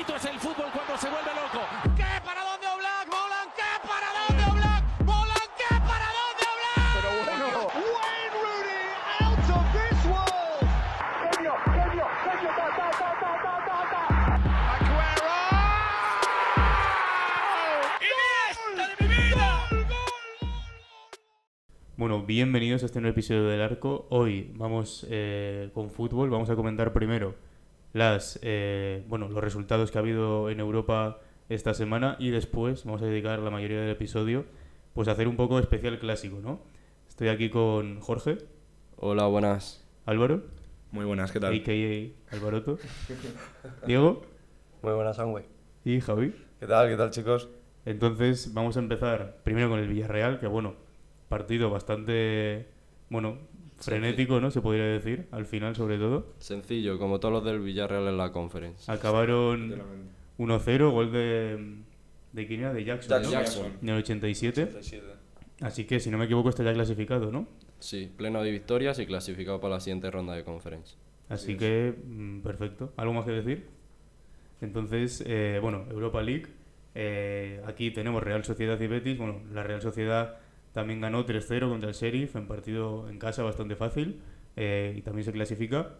bonito es el fútbol cuando se vuelve loco. ¿Qué? ¿Para dónde Oblak? ¿Molan? ¿Qué? ¿Para dónde Oblak? ¿Molan? ¿Qué? ¿Para dónde Oblak? Pero bueno. Wayne Rooney out of this world. Genio, genio, genio, ta, ta, ta, ta, ta, ta, ta. ¡Aguero! ¡Iniesta de mi vida! Bueno, bienvenidos a este nuevo episodio del Arco. Hoy vamos eh, con fútbol. Vamos a comentar primero las, eh, bueno, los resultados que ha habido en Europa esta semana y después vamos a dedicar la mayoría del episodio pues a hacer un poco especial clásico, ¿no? Estoy aquí con Jorge, Hola, buenas. Álvaro, Muy buenas, ¿qué tal? a.k.a. Alvaroto, Diego Muy buenas, Angüe. y Javi. ¿Qué tal? ¿Qué tal, chicos? Entonces vamos a empezar primero con el Villarreal, que bueno, partido bastante, bueno, frenético, ¿no? Se podría decir, al final sobre todo. Sencillo, como todos los del Villarreal en la conference. Acabaron 1-0, gol de, de quién era? de Jackson, ¿no? Jackson. en el 87. Así que si no me equivoco está ya clasificado, ¿no? Sí, pleno de victorias y clasificado para la siguiente ronda de conference. Así que mm, perfecto. ¿Algo más que decir? Entonces, eh, bueno, Europa League. eh, aquí tenemos Real Sociedad y Betis. Bueno, la Real Sociedad también ganó 3-0 contra el Sheriff en partido en casa bastante fácil eh, y también se clasifica.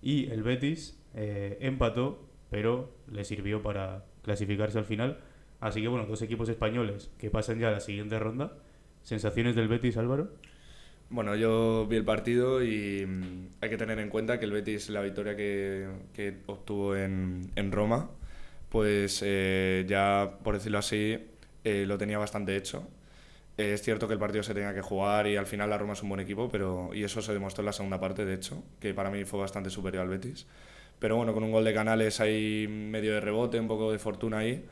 Y el Betis eh, empató, pero le sirvió para clasificarse al final. Así que bueno, dos equipos españoles que pasan ya a la siguiente ronda. ¿Sensaciones del Betis, Álvaro? Bueno, yo vi el partido y mm, hay que tener en cuenta que el Betis, la victoria que, que obtuvo en, en Roma, pues eh, ya, por decirlo así, lo tenía bastante hecho. Es cierto que el partido se tenía que jugar y al final la Roma es un buen equipo, pero y eso se demostró en la segunda parte, de hecho, que para mí fue bastante superior al Betis. Pero bueno, con un gol de Canales ahí medio de rebote, un poco de fortuna ahí,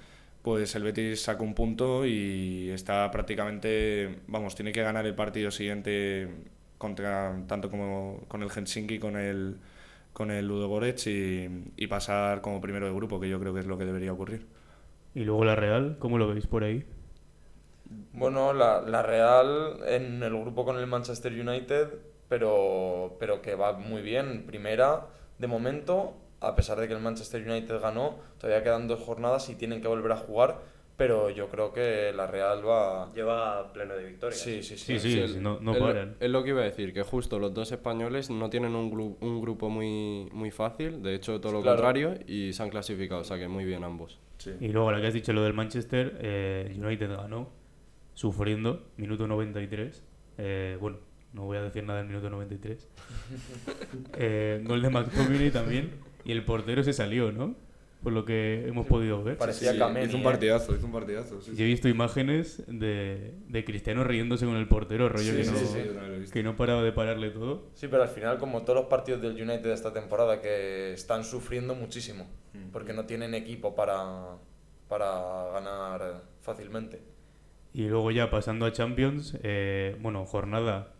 pues el Betis sacó un punto y está prácticamente, vamos, tiene que ganar el partido siguiente contra tanto como con el Helsinki, con el con el Ludogorets y, y pasar como primero de grupo, que yo creo que es lo que debería ocurrir. Y luego la Real, ¿cómo lo veis por ahí? Bueno, la, la Real en el grupo con el Manchester United, pero, pero que va muy bien. Primera, de momento, a pesar de que el Manchester United ganó, todavía quedan dos jornadas y tienen que volver a jugar, pero yo creo que la Real va... Lleva pleno de victorias. Sí, sí, sí. Sí, sí, el- no, no es lo- paran. Es lo que iba a decir, que justo los dos españoles no tienen un, gru- un grupo muy, muy fácil, de hecho todo lo Claro. contrario, y se han clasificado, o sea que muy bien ambos. Y luego, la que has dicho, lo del Manchester, eh, el United ganó sufriendo, minuto 93. Eh, bueno, no voy a decir nada del minuto 93. Eh, gol de McTominay también. Y el portero se salió, ¿no? Por lo que hemos podido ver. Parecía Kameni, hizo un ¿eh? partidazo, hizo un partidazo. Sí, Yo he visto imágenes de, de Cristiano riéndose con el portero, rollo Sí, que, sí, no, sí, que no paraba de pararle todo. Sí, pero al final, como todos los partidos del United de esta temporada, que están sufriendo muchísimo, porque no tienen equipo para, para ganar fácilmente. Y luego ya pasando a Champions, eh, bueno, jornada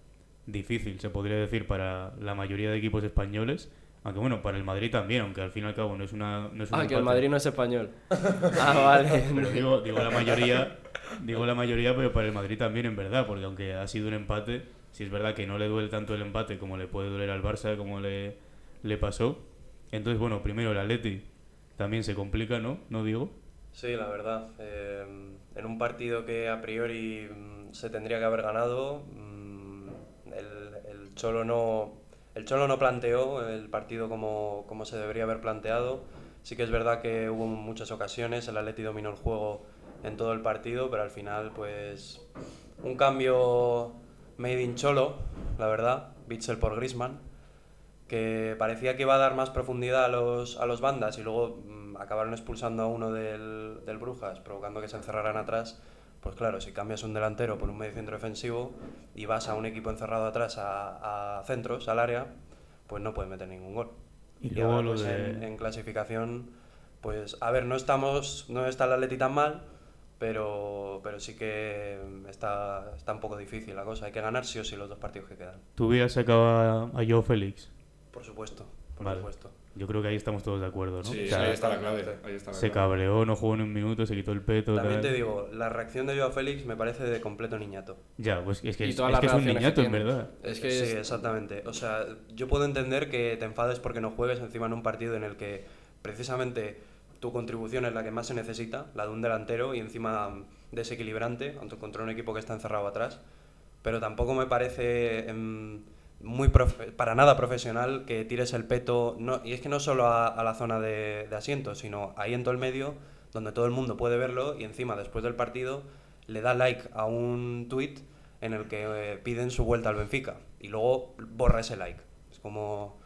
difícil se podría decir para la mayoría de equipos españoles, aunque bueno, para el Madrid también, aunque al fin y al cabo no es una... No es un Ah, que el empate. Madrid no es español. ah, vale. Pero digo, digo la mayoría, digo la mayoría, pero para el Madrid también en verdad, porque aunque ha sido un empate, si es verdad que no le duele tanto el empate como le puede doler al Barça, como le, le pasó. Entonces, bueno, primero el Atleti también se complica, ¿no? ¿No digo? Sí, la verdad. eh, en un partido que a priori mm, se tendría que haber ganado, mm, el, el Cholo no el Cholo no planteó el partido como, como se debería haber planteado. Sí que es verdad que hubo muchas ocasiones, el Atleti dominó el juego en todo el partido, pero al final, pues, un cambio made in Cholo, la verdad, Bitzel por Griezmann, que parecía que iba a dar más profundidad a los, a los bandas y luego mm, acabaron expulsando a uno del, del Brujas, provocando que se encerraran atrás. Pues claro, si cambias un delantero por un medio centro defensivo y vas a un equipo encerrado atrás a, a centros, al área, pues no puedes meter ningún gol. Y Y luego ahora, lo pues, de- en, en clasificación, pues a ver, no estamos, no está el Atleti tan mal, pero, pero sí que está, está un poco difícil la cosa. Hay que ganar sí o sí los dos partidos que quedan. ¿Tú hubieras sacado a, a Joe Félix? Por supuesto, por Vale. supuesto. Yo creo que ahí estamos todos de acuerdo, ¿no? Sí, O sea, ahí está la clave. Ahí está la se clave. cabreó, no jugó ni un minuto, se quitó el peto. También tal. te digo, la reacción de Joao Félix me parece de completo niñato. Ya, pues es que, es, es que es un niñato, en verdad. Es que sí, es- exactamente. O sea, yo puedo entender que te enfades porque no juegues encima en un partido en el que precisamente tu contribución es la que más se necesita, la de un delantero y encima desequilibrante ante- contra un equipo que está encerrado atrás. Pero tampoco me parece em, muy para nada profesional que tires el peto, no, y es que no solo a, la zona de, de asientos, sino ahí en todo el medio, donde todo el mundo puede verlo y encima después del partido le da like a un tweet en el que eh, piden su vuelta al Benfica y luego borra ese like. Es como,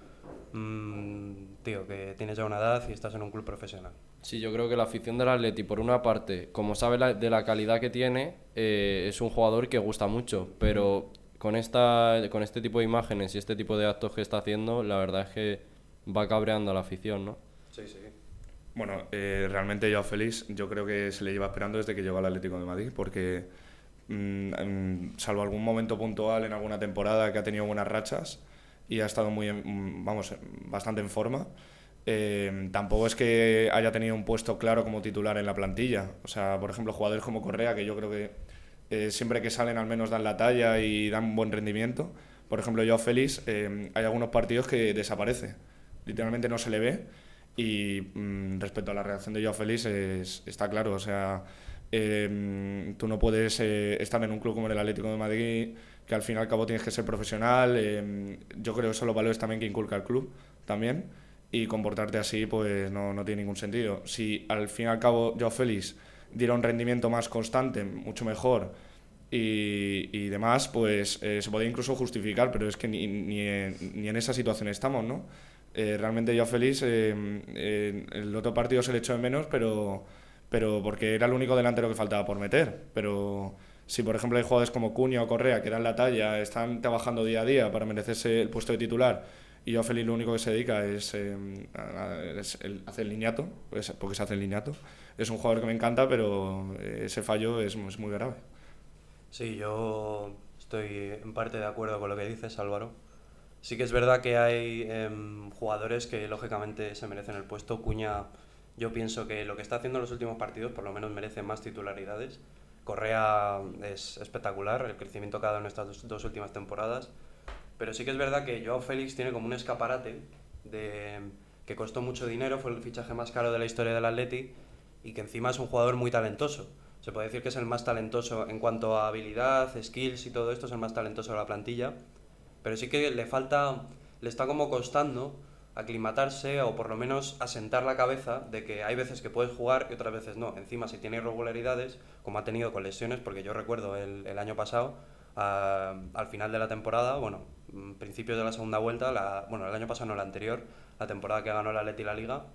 mm, tío, que tienes ya una edad y estás en un club profesional. Sí, yo creo que la afición del Atleti, por una parte, como sabe la- de la calidad que tiene, eh, es un jugador que gusta mucho, pero con, esta, con este tipo de imágenes y este tipo de actos que está haciendo, la verdad es que va cabreando a la afición, ¿no? Sí, sí. Bueno, eh, realmente yo a Félix yo creo que se le lleva esperando desde que llegó al Atlético de Madrid, porque mm, mm, salvo algún momento puntual en alguna temporada que ha tenido buenas rachas y ha estado muy, mm, vamos, bastante en forma, eh, tampoco es que haya tenido un puesto claro como titular en la plantilla. O sea, por ejemplo, jugadores como Correa, que yo creo que eh, siempre que salen al menos dan la talla y dan buen rendimiento. Por ejemplo, yo a Félix eh, hay algunos partidos que desaparece. Literalmente no se le ve. Y mm, respecto a la reacción de Joao Félix, es- está claro. O sea, eh, tú no puedes eh, estar en un club como el Atlético de Madrid, que al fin y al cabo tienes que ser profesional. eh, yo creo que son los valores también que inculca el club también. Y comportarte así, pues no, no tiene ningún sentido. Si al fin y al cabo Joao Félix diera un rendimiento más constante, mucho mejor y, y demás, pues eh, se podría incluso justificar, pero es que ni, ni, en, ni en esa situación estamos, ¿no? Eh, realmente yo feliz, eh, eh, el otro partido se le echó de menos, pero, pero porque era el único delantero que faltaba por meter. Pero si, por ejemplo, hay jugadores como Cuña o Correa que dan la talla, están trabajando día a día para merecerse el puesto de titular, y yo Félix lo único que se dedica es, eh, a- a- es el, hacer el niñato, pues, porque se hace el niñato. Es un jugador que me encanta, pero ese fallo es, muy grave. Sí, yo estoy en parte de acuerdo con lo que dices, Álvaro. Sí que es verdad que hay em, jugadores que lógicamente se merecen el puesto. Cuña, yo pienso que lo que está haciendo en los últimos partidos por lo menos merece más titularidades. Correa es espectacular, el crecimiento que ha dado en estas dos, dos últimas temporadas. Pero sí que es verdad que Joao Félix tiene como un escaparate de, que costó mucho dinero, fue el fichaje más caro de la historia del Atleti y que encima es un jugador muy talentoso. Se puede decir que es el más talentoso en cuanto a habilidad, skills y todo esto, es el más talentoso de la plantilla. Pero sí que le falta, le está como costando aclimatarse o por lo menos asentar la cabeza de que hay veces que puedes jugar y otras veces no. Encima, si tiene irregularidades, como ha tenido con lesiones, porque yo recuerdo el, año pasado, a- al final de la temporada, bueno, principios de la segunda vuelta, la, bueno, el año pasado no, la anterior, la temporada que ganó el Atleti la Liga,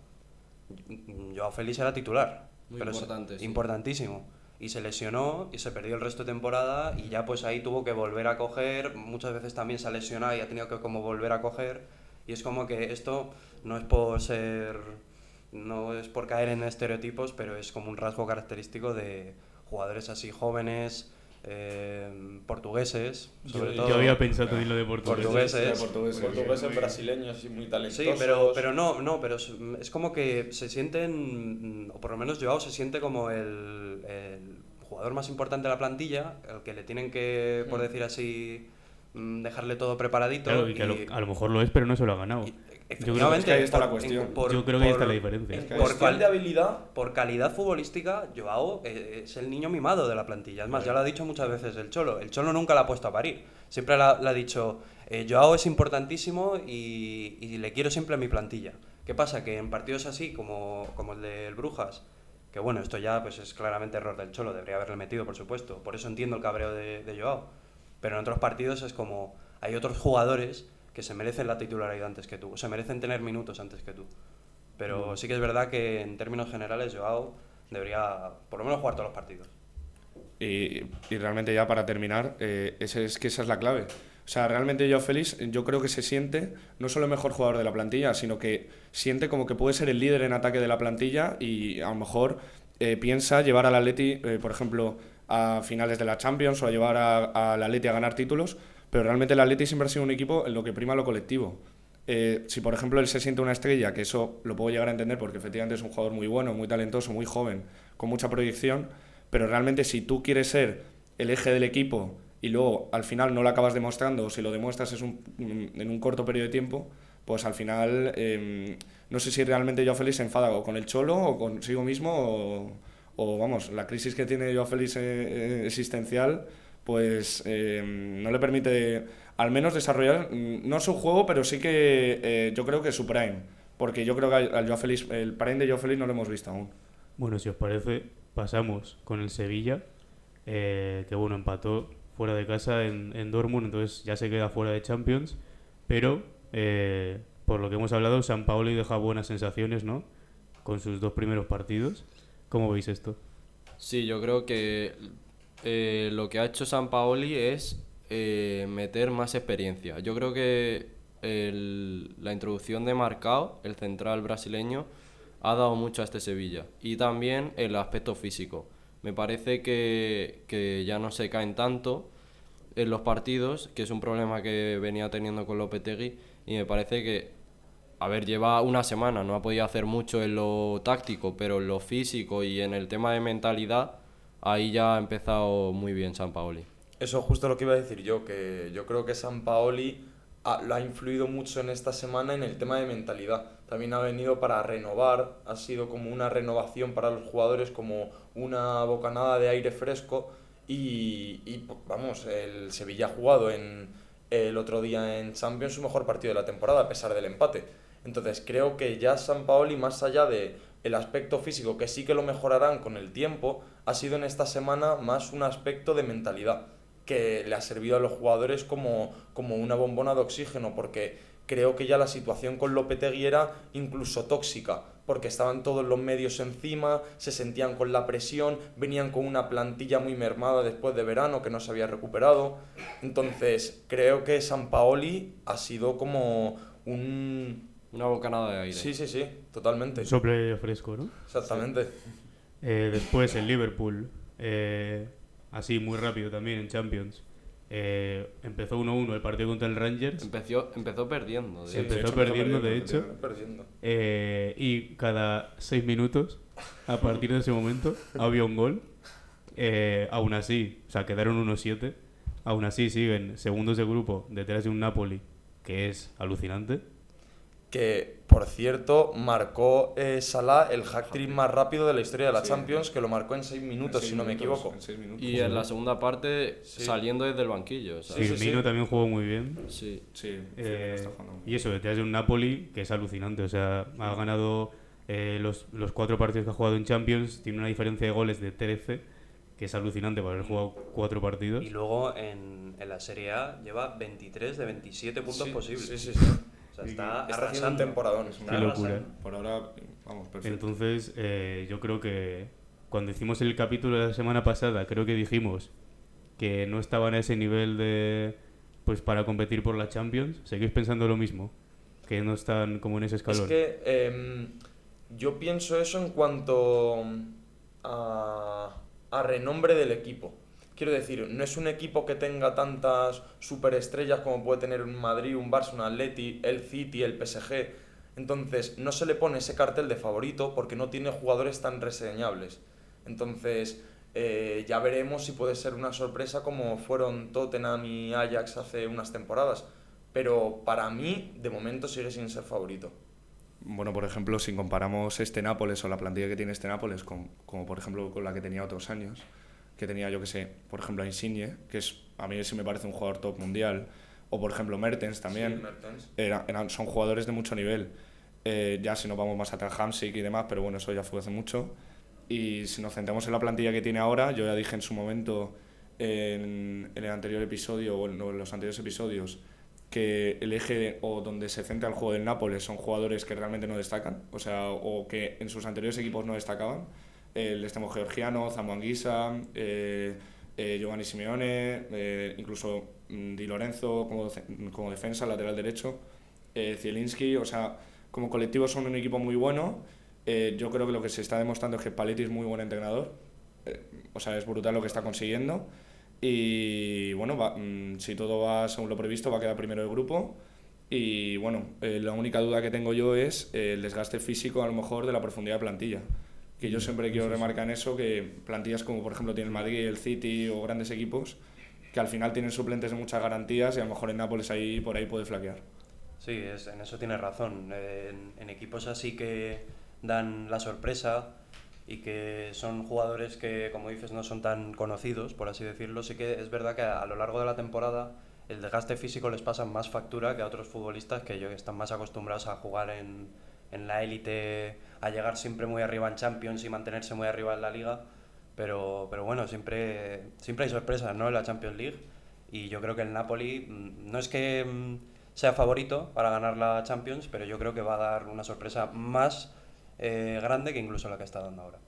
Joao Félix era titular. Muy pero es importante, sí. Importantísimo. Y se lesionó y se perdió el resto de temporada y ya pues ahí tuvo que volver a coger, muchas veces también se ha lesionado y ha tenido que como volver a coger y es como que esto no es por ser, no es por caer en estereotipos, pero es como un rasgo característico de jugadores así jóvenes, eh, portugueses, sobre Yo, todo. yo había pensado en lo de. Portugueses. portugueses. Portugueses, brasileños y muy talentosos. Sí, pero, pero no, no, pero es, es como que se sienten, o por lo menos Joao se siente como el, el jugador más importante de la plantilla, al que le tienen que, por decir así, mm, dejarle todo preparadito. Claro, y que a lo, a lo mejor lo es, pero no se lo ha ganado. y- Yo creo, es que ahí está la por- cuestión. por- yo creo que ahí está la diferencia. En por cuestión de habilidad, por calidad futbolística, Joao eh, es el niño mimado de la plantilla. Es más, ya lo ha dicho muchas veces el Cholo. El Cholo nunca la ha puesto a parir. Siempre la- le ha dicho, eh, Joao es importantísimo y, y le quiero siempre en mi plantilla. ¿Qué pasa? Que en partidos así, como, como el del Brujas, que bueno, esto ya pues es claramente error del Cholo, debería haberle metido, por supuesto. Por eso entiendo el cabreo de, de Joao. Pero en otros partidos es como, hay otros jugadores que se merecen la titularidad antes que tú, se merecen tener minutos antes que tú. Pero sí que es verdad que en términos generales Joao debería por lo menos jugar todos los partidos. Y, y realmente ya para terminar, eh, ese es que esa es la clave. O sea, realmente yo Félix, yo creo que se siente no solo el mejor jugador de la plantilla, sino que siente como que puede ser el líder en ataque de la plantilla y a lo mejor eh, piensa llevar al Atleti, eh, por ejemplo, a finales de la Champions o a llevar al Atleti a ganar títulos, pero realmente el Atleti siempre ha sido un equipo en lo que prima lo colectivo. Eh, si por ejemplo él se siente una estrella, que eso lo puedo llegar a entender porque efectivamente es un jugador muy bueno, muy talentoso, muy joven, con mucha proyección, pero realmente si tú quieres ser el eje del equipo y luego al final no lo acabas demostrando, o si lo demuestras es un- en un corto periodo de tiempo, pues al final em, no sé si realmente Joao Félix se enfada o con el Cholo o consigo mismo o, o, vamos, la crisis que tiene Joao Félix eh, eh, existencial pues em, no le permite al menos desarrollar, mm, no su juego, pero sí que eh, yo creo que su prime, porque yo creo que al Joao Félix, el prime de Joao Félix no lo hemos visto aún. Bueno, si os parece, pasamos con el Sevilla, eh, que bueno, empató fuera de casa en, en Dortmund, entonces ya se queda fuera de Champions, pero eh, por lo que hemos hablado, San Paolo deja buenas sensaciones, ¿no? Con sus dos primeros partidos. ¿Cómo veis esto? Sí, yo creo que eh, lo que ha hecho San Paoli es eh, meter más experiencia. Yo creo que la introducción de Marcao, el central brasileño, ha dado mucho a este Sevilla. Y también el aspecto físico. Me parece que, que ya no se caen tanto en los partidos, que es un problema que venía teniendo con Lopetegui. Y me parece que, a ver, lleva una semana, no ha podido hacer mucho en lo táctico, pero en lo físico y en el tema de mentalidad, ahí ya ha empezado muy bien San Paoli. Eso es justo lo que iba a decir yo, que yo creo que San Paoli ha, lo ha influido mucho en esta semana en el tema de mentalidad. También ha venido para renovar, ha sido como una renovación para los jugadores, como una bocanada de aire fresco. Y, vamos, el Sevilla ha jugado en, el otro día en Champions su mejor partido de la temporada, a pesar del empate. Entonces creo que ya San Paoli, más allá de el aspecto físico, que sí que lo mejorarán con el tiempo, ha sido en esta semana más un aspecto de mentalidad, que le ha servido a los jugadores como, como una bombona de oxígeno, porque creo que ya la situación con Lopetegui era incluso tóxica, porque estaban todos los medios encima, se sentían con la presión, venían con una plantilla muy mermada después de verano que no se había recuperado. Entonces, creo que San Paoli ha sido como un... Una bocanada de aire. Sí, sí, sí, totalmente. Sople fresco, ¿no? Exactamente. Eh, después el Liverpool, eh, así muy rápido también en Champions. Eh, empezó 1-1 el partido contra el Rangers. Empezó, empezó perdiendo. de Sí, hecho. empezó empezó perdiendo, de hecho. Perdiendo. Eh, y cada 6 minutos, a partir de ese momento, había un gol. Eh, aún así, o sea, quedaron 1-7. Aún así siguen segundos de grupo detrás de un Napoli que es alucinante. Que, por cierto, marcó eh, Salah el hack-trick más rápido de la historia de la Sí. Champions, que lo marcó en 6 minutos, En seis si no me minutos, equivoco. en seis minutos. Y en la segunda parte Sí. saliendo desde el banquillo. Firmino sí. también jugó muy bien. sí. Sí, Eh, está jugando muy y eso, detrás de un Napoli que es alucinante. O sea, ha ganado eh, los, los cuatro partidos que ha jugado en Champions. Tiene una diferencia de goles de 13, que es alucinante para haber jugado cuatro partidos. Y luego en, en la Serie A lleva 23 de 27 puntos Sí, posibles. Sí, sí, sí. O sea, está, Está haciendo un arrasando. temporadón. Está Qué locura. Por ahora, vamos, perfecto. Entonces, eh, yo creo que cuando hicimos el capítulo de la semana pasada, creo que dijimos que no estaban a ese nivel de pues para competir por la Champions. ¿Seguís pensando lo mismo? Que no están como en ese escalón. Es que em, yo pienso eso en cuanto a, a renombre del equipo. Quiero decir, no es un equipo que tenga tantas superestrellas como puede tener un Madrid, un Barça, un Atleti, el City, el PSG. Entonces, no se le pone ese cartel de favorito porque no tiene jugadores tan reseñables. Entonces, eh, ya veremos si puede ser una sorpresa como fueron Tottenham y Ajax hace unas temporadas. Pero para mí, de momento, sigue sin ser favorito. Bueno, por ejemplo, si comparamos este Nápoles o la plantilla que tiene este Nápoles con, como por ejemplo con la que tenía otros años, que tenía yo que sé, por ejemplo a Insigne, que es a mí sí me parece un jugador top mundial, o por ejemplo Mertens también, Sí, Mertens. era- eran, son jugadores de mucho nivel. Eh, ya si nos vamos más atrás, Hamsik y demás, pero bueno, eso ya fue hace mucho. Y si nos centramos en la plantilla que tiene ahora, yo ya dije en su momento en, en el anterior episodio o en lo- en los anteriores episodios que el eje o donde se centra el juego del Nápoles son jugadores que realmente no destacan, o sea, o que en sus anteriores equipos no destacaban. El extremo georgiano, Zamuanguisa, eh, eh, Giovanni Simeone, eh, incluso mm, Di Lorenzo como, como defensa, lateral derecho, Zielinski, o sea, como colectivo son un equipo muy bueno. Yo creo que lo que se está demostrando es que Paletti es muy buen entrenador. O sea, es brutal lo que está consiguiendo. Y bueno, mm, si todo va según lo previsto, va a quedar primero del grupo. Y bueno, la única duda que tengo yo es el desgaste físico, a lo mejor, de la profundidad de plantilla. Que yo siempre quiero remarcar en eso, que plantillas como por ejemplo tiene el Madrid, el City o grandes equipos, que al final tienen suplentes de muchas garantías y a lo mejor en Nápoles ahí por ahí puede flaquear. Sí, es, en eso tienes razón. En, en equipos así que dan la sorpresa y que son jugadores que, como dices, no son tan conocidos, por así decirlo, sí que es verdad que a, a lo largo de la temporada el desgaste físico les pasa más factura que a otros futbolistas que yo, que están más acostumbrados a jugar en, en la élite, a llegar siempre muy arriba en Champions y mantenerse muy arriba en la liga. Pero, pero bueno, siempre, siempre hay sorpresas ¿no? en la Champions League y yo creo que el Napoli mm, no es que mm, sea favorito para ganar la Champions, pero yo creo que va a dar una sorpresa más eh, grande que incluso la que está dando ahora.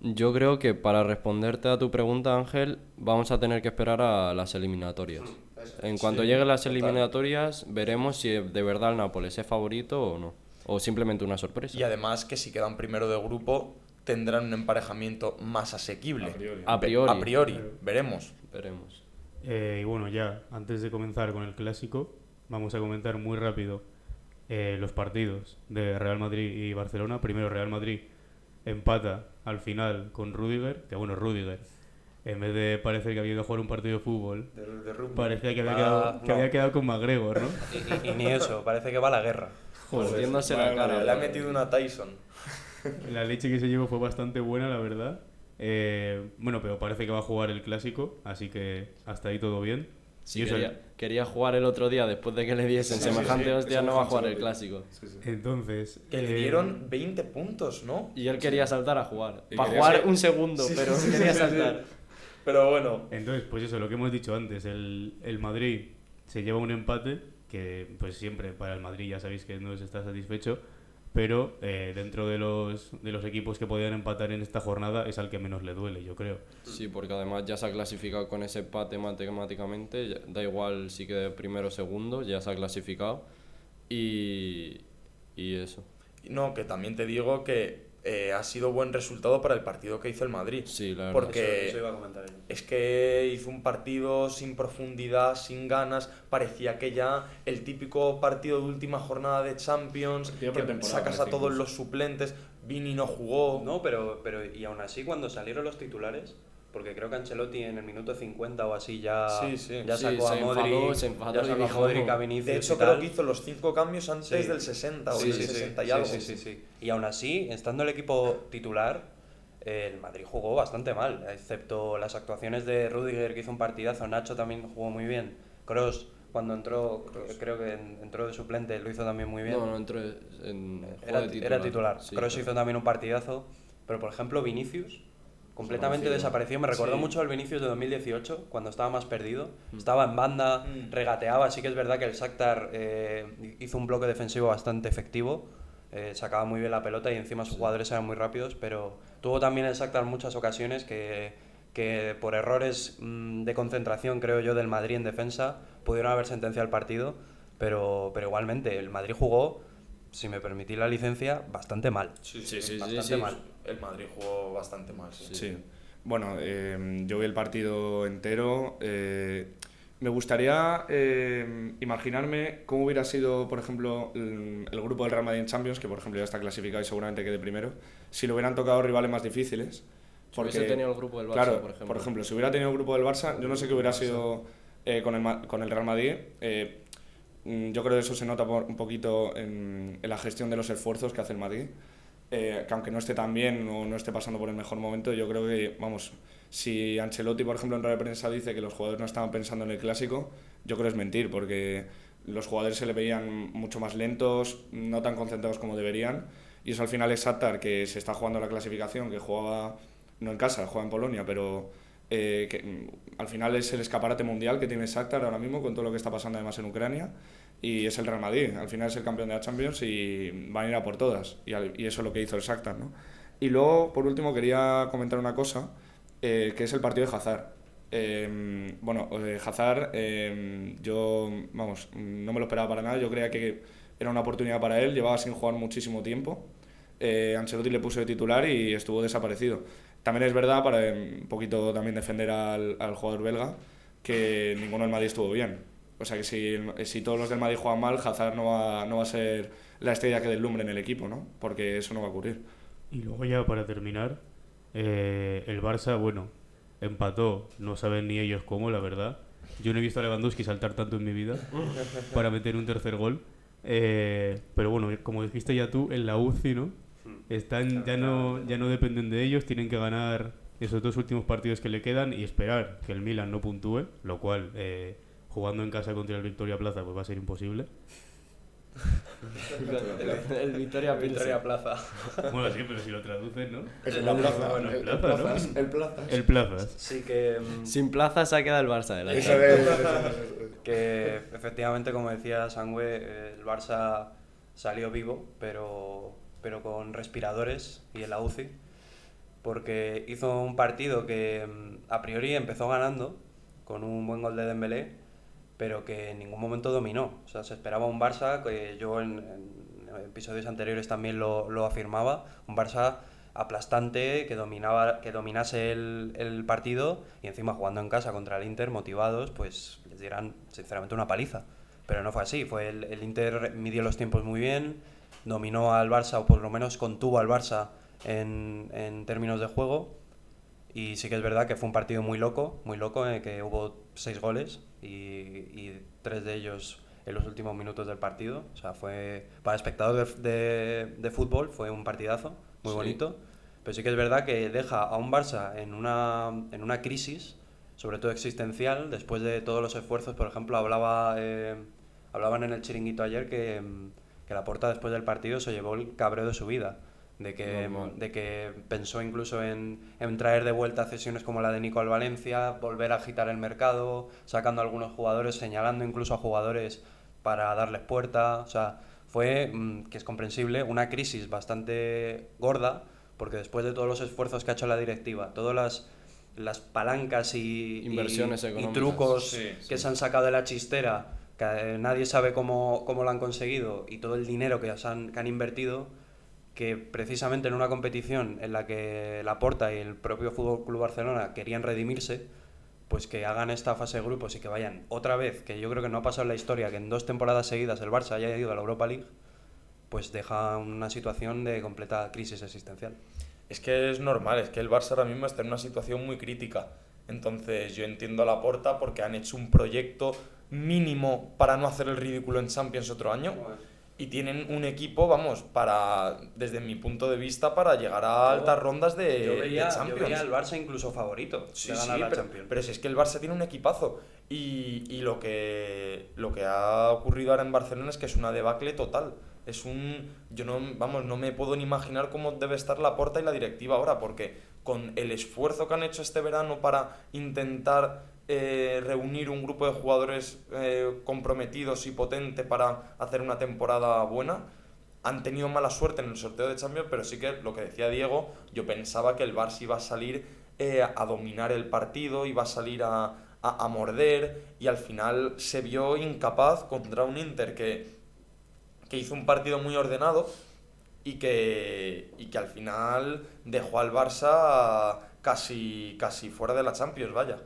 Yo creo que para responderte a tu pregunta, Ángel, vamos a tener que esperar a las eliminatorias. En cuanto Sí, lleguen las eliminatorias, veremos si de verdad el Nápoles es favorito o no. O simplemente una sorpresa. Y además que si quedan primero de grupo tendrán un emparejamiento más asequible. A priori. A priori. A priori, veremos. Veremos. Eh, y bueno, ya, antes de comenzar con el clásico, vamos a comentar muy rápido eh, los partidos de Real Madrid y Barcelona. Primero, Real Madrid empata al final con Rudiger, que bueno, Rudiger, en vez de parecer que había ido a jugar un partido de fútbol, parecía que había, Ah, quedado, que no. había quedado con McGregor, ¿no? Y, y- y ni eso, parece que va a la guerra. Partiéndose la cara. Le ha metido una Tyson. La leche que se llevó fue bastante buena, la verdad. Eh, bueno, pero parece que va a jugar el clásico, así que hasta ahí todo bien. Sí, quería, quería jugar el otro día después de que le diesen Sí, sí, semejante sí, hostia, eso no va a jugar el clásico. Sí, sí. Entonces. Que le eh, dieron 20 puntos, ¿no? Y él quería saltar a jugar. Y Para jugar ser- un segundo, Sí, pero sí, sí, quería sí, saltar. sí. Pero bueno. Entonces, pues eso, lo que hemos dicho antes, el, el Madrid se lleva un empate, que pues siempre para el Madrid ya sabéis que no se está satisfecho, pero eh, dentro de los, de los equipos que podían empatar en esta jornada es al que menos le duele, yo creo. Sí, porque además ya se ha clasificado con ese empate matemáticamente. Da igual si quede primero o segundo, ya se ha clasificado. Y, y eso. No, que también te digo que eh, ha sido buen resultado para el partido que hizo el Madrid. Sí, la verdad. Porque- Eso, eso iba a comentar yo. Es que hizo un partido sin profundidad, sin ganas. Parecía que ya el típico partido de última jornada de Champions, que sacas a todos los suplentes. Vini no jugó. No, pero, pero y aún así cuando salieron los titulares, porque creo que Ancelotti en el minuto 50 o así ya, Sí, sí. ya Sí, sacó se a Modric, enfadó, se enfadó ya sacó a Modric, a Vinicius De hecho, y creo que hizo los cinco cambios antes Sí. del 60 o Sí, del sí, sí, 60 y sí, algo. sí, sí, sí. Y aún así, estando el equipo titular, el Madrid jugó bastante mal, excepto las actuaciones de Rudiger, que hizo un partidazo, Nacho también jugó muy bien, Cross cuando entró, creo que en- entró de suplente, lo hizo también muy bien. No, no entró en juego era, de titular. era titular. Sí, pero- hizo también un partidazo, pero por ejemplo Vinicius completamente Desaparecido. desapareció. Me recordó Sí. mucho al Vinicius de 2018, cuando estaba más perdido. Estaba en banda, Mm. regateaba. Sí que es verdad que el Shakhtar eh, hizo un bloque defensivo bastante efectivo. eh, sacaba muy bien la pelota y encima sus jugadores eran muy rápidos, pero tuvo también el Shakhtar muchas ocasiones que, que por errores mm, de concentración, creo yo, del Madrid en defensa, pudieron haber sentenciado el partido, pero, pero igualmente el Madrid jugó, si me permitís la licencia, bastante mal. Sí, Sí, sí, sí, bastante sí. mal. El Madrid jugó bastante mal, sí. Sí. Bueno, eh, yo vi el partido entero. eh, me gustaría eh, imaginarme cómo hubiera sido, por ejemplo, el, el grupo del Real Madrid en Champions, que por ejemplo ya está clasificado y seguramente quede primero, si le hubieran tocado rivales más difíciles. Si hubiese tenido el grupo del Barça, claro, por ejemplo. si hubiera tenido el grupo del Barça, yo no sé qué hubiera sido eh, con, el, con el Real Madrid. eh, mm, yo creo que eso se nota por- un poquito en, en la gestión de los esfuerzos que hace el Madrid. Eh, que aunque no esté tan bien o no esté pasando por el mejor momento, yo creo que, vamos, si Ancelotti, por ejemplo, en rueda de prensa dice que los jugadores no estaban pensando en el clásico, yo creo que es mentir, porque los jugadores se le veían mucho más lentos, no tan concentrados como deberían, y eso al final es Shakhtar, que se está jugando la clasificación, que jugaba no en casa, juega en Polonia, pero eh, que al final es el escaparate mundial que tiene Shakhtar ahora mismo con todo lo que está pasando además en Ucrania y es el Real Madrid, al final es el campeón de la Champions y van a ir a por todas y, eso es lo que hizo el Shakhtar, ¿no? Y luego, por último, quería comentar una cosa, eh, que es el partido de Hazard. Eh, bueno, eh, Hazard, eh, yo, vamos, no me lo esperaba para nada, yo creía que era una oportunidad para él, llevaba sin jugar muchísimo tiempo. Eh, Ancelotti le puso de titular y estuvo desaparecido. También es verdad, para eh, un poquito también defender al, al jugador belga, que ninguno del Madrid estuvo bien. O sea que si, si todos los del Madrid juegan mal, Hazard no va, no va a ser la estrella que deslumbre en el equipo, ¿no? Porque eso no va a ocurrir. Y luego ya para terminar, eh, el Barça, bueno, empató, no saben ni ellos cómo, la verdad. Yo no he visto a Lewandowski saltar tanto en mi vida para meter un tercer gol. Eh, pero bueno, como dijiste ya tú, en la UCI, ¿no? Están, ya, no, ya no dependen de ellos, tienen que ganar esos dos últimos partidos que le quedan y esperar que el Milan no puntúe, lo cual eh, jugando en casa contra el Victoria Plaza pues va a ser imposible. el, el Victoria, Victoria Plaza. Bueno, sí, pero si lo traduces, ¿no? Es en la plaza. Bueno, el, el plaza, ¿no? plazas, el plazas. El Plazas. Sí que... mm, Sin plaza se ha quedado el Barça de la Eso es, eso es. que efectivamente, como decía Sangüe, eh, el Barça salió vivo, pero, pero con respiradores y en la UCI, porque hizo un partido que mm, a priori empezó ganando con un buen gol de Dembélé, pero que en ningún momento dominó. O sea, se esperaba un Barça, que yo en, en episodios anteriores también lo, lo afirmaba, un Barça aplastante, que, dominaba, que dominase el, el partido y encima jugando en casa contra el Inter, motivados, pues les dieran sinceramente una paliza. Pero no fue así, fue el, el Inter midió los tiempos muy bien, dominó al Barça o por lo menos contuvo al Barça en, en términos de juego y sí que es verdad que fue un partido muy loco, muy loco, en el que hubo seis goles y, y tres de ellos en los últimos minutos del partido. O sea, fue para espectador de, de- de fútbol fue un partidazo, muy Sí. bonito. Pero sí que es verdad que deja a un Barça en una, en una crisis, sobre todo existencial, después de todos los esfuerzos. Por ejemplo, hablaba, eh, hablaban en el chiringuito ayer que, que la porta después del partido se llevó el cabreo de su vida. De que, Normal. de que pensó incluso en, en traer de vuelta cesiones como la de Nico al Valencia, volver a agitar el mercado, sacando a algunos jugadores, señalando incluso a jugadores para darles puerta. O sea, fue, mm, que es comprensible, una crisis bastante gorda, porque después de todos los esfuerzos que ha hecho la directiva, todas las, las palancas y, y- Inversiones y, económicas. trucos Sí, que sí. se han sacado de la chistera, que eh, nadie sabe cómo, cómo lo han conseguido, y todo el dinero que, se han, que han invertido, que precisamente en una competición en la que Laporta y el propio Fútbol Club Barcelona querían redimirse, pues que hagan esta fase de grupos y que vayan otra vez, que yo creo que no ha pasado en la historia que en dos temporadas seguidas el Barça haya ido a la Europa League, pues deja una situación de completa crisis existencial. Es que es normal, es que el Barça ahora mismo está en una situación muy crítica. Entonces yo entiendo a la porta porque han hecho un proyecto mínimo para no hacer el ridículo en Champions otro año. Y tienen un equipo, vamos, para, desde mi punto de vista, para llegar a altas rondas de, yo, de veía, yo Champions. veía al Barça incluso favorito Sí, de sí, ganar la pero, Champions. pero si es que el Barça tiene un equipazo. Y, y lo, que, lo que ha ocurrido ahora en Barcelona es que es una debacle total. Es un. Yo no, vamos, no me puedo ni imaginar cómo debe estar la porta y la directiva ahora, porque con el esfuerzo que han hecho este verano para intentar eh, reunir un grupo de jugadores eh, comprometidos y potente para hacer una temporada buena, han tenido mala suerte en el sorteo de Champions, pero sí que lo que decía Diego, yo pensaba que el Barça iba a salir eh, a dominar el partido, iba a salir a, a- a morder y al final se vio incapaz contra un Inter que, que hizo un partido muy ordenado y que, y que al final dejó al Barça casi, casi fuera de la Champions, vaya.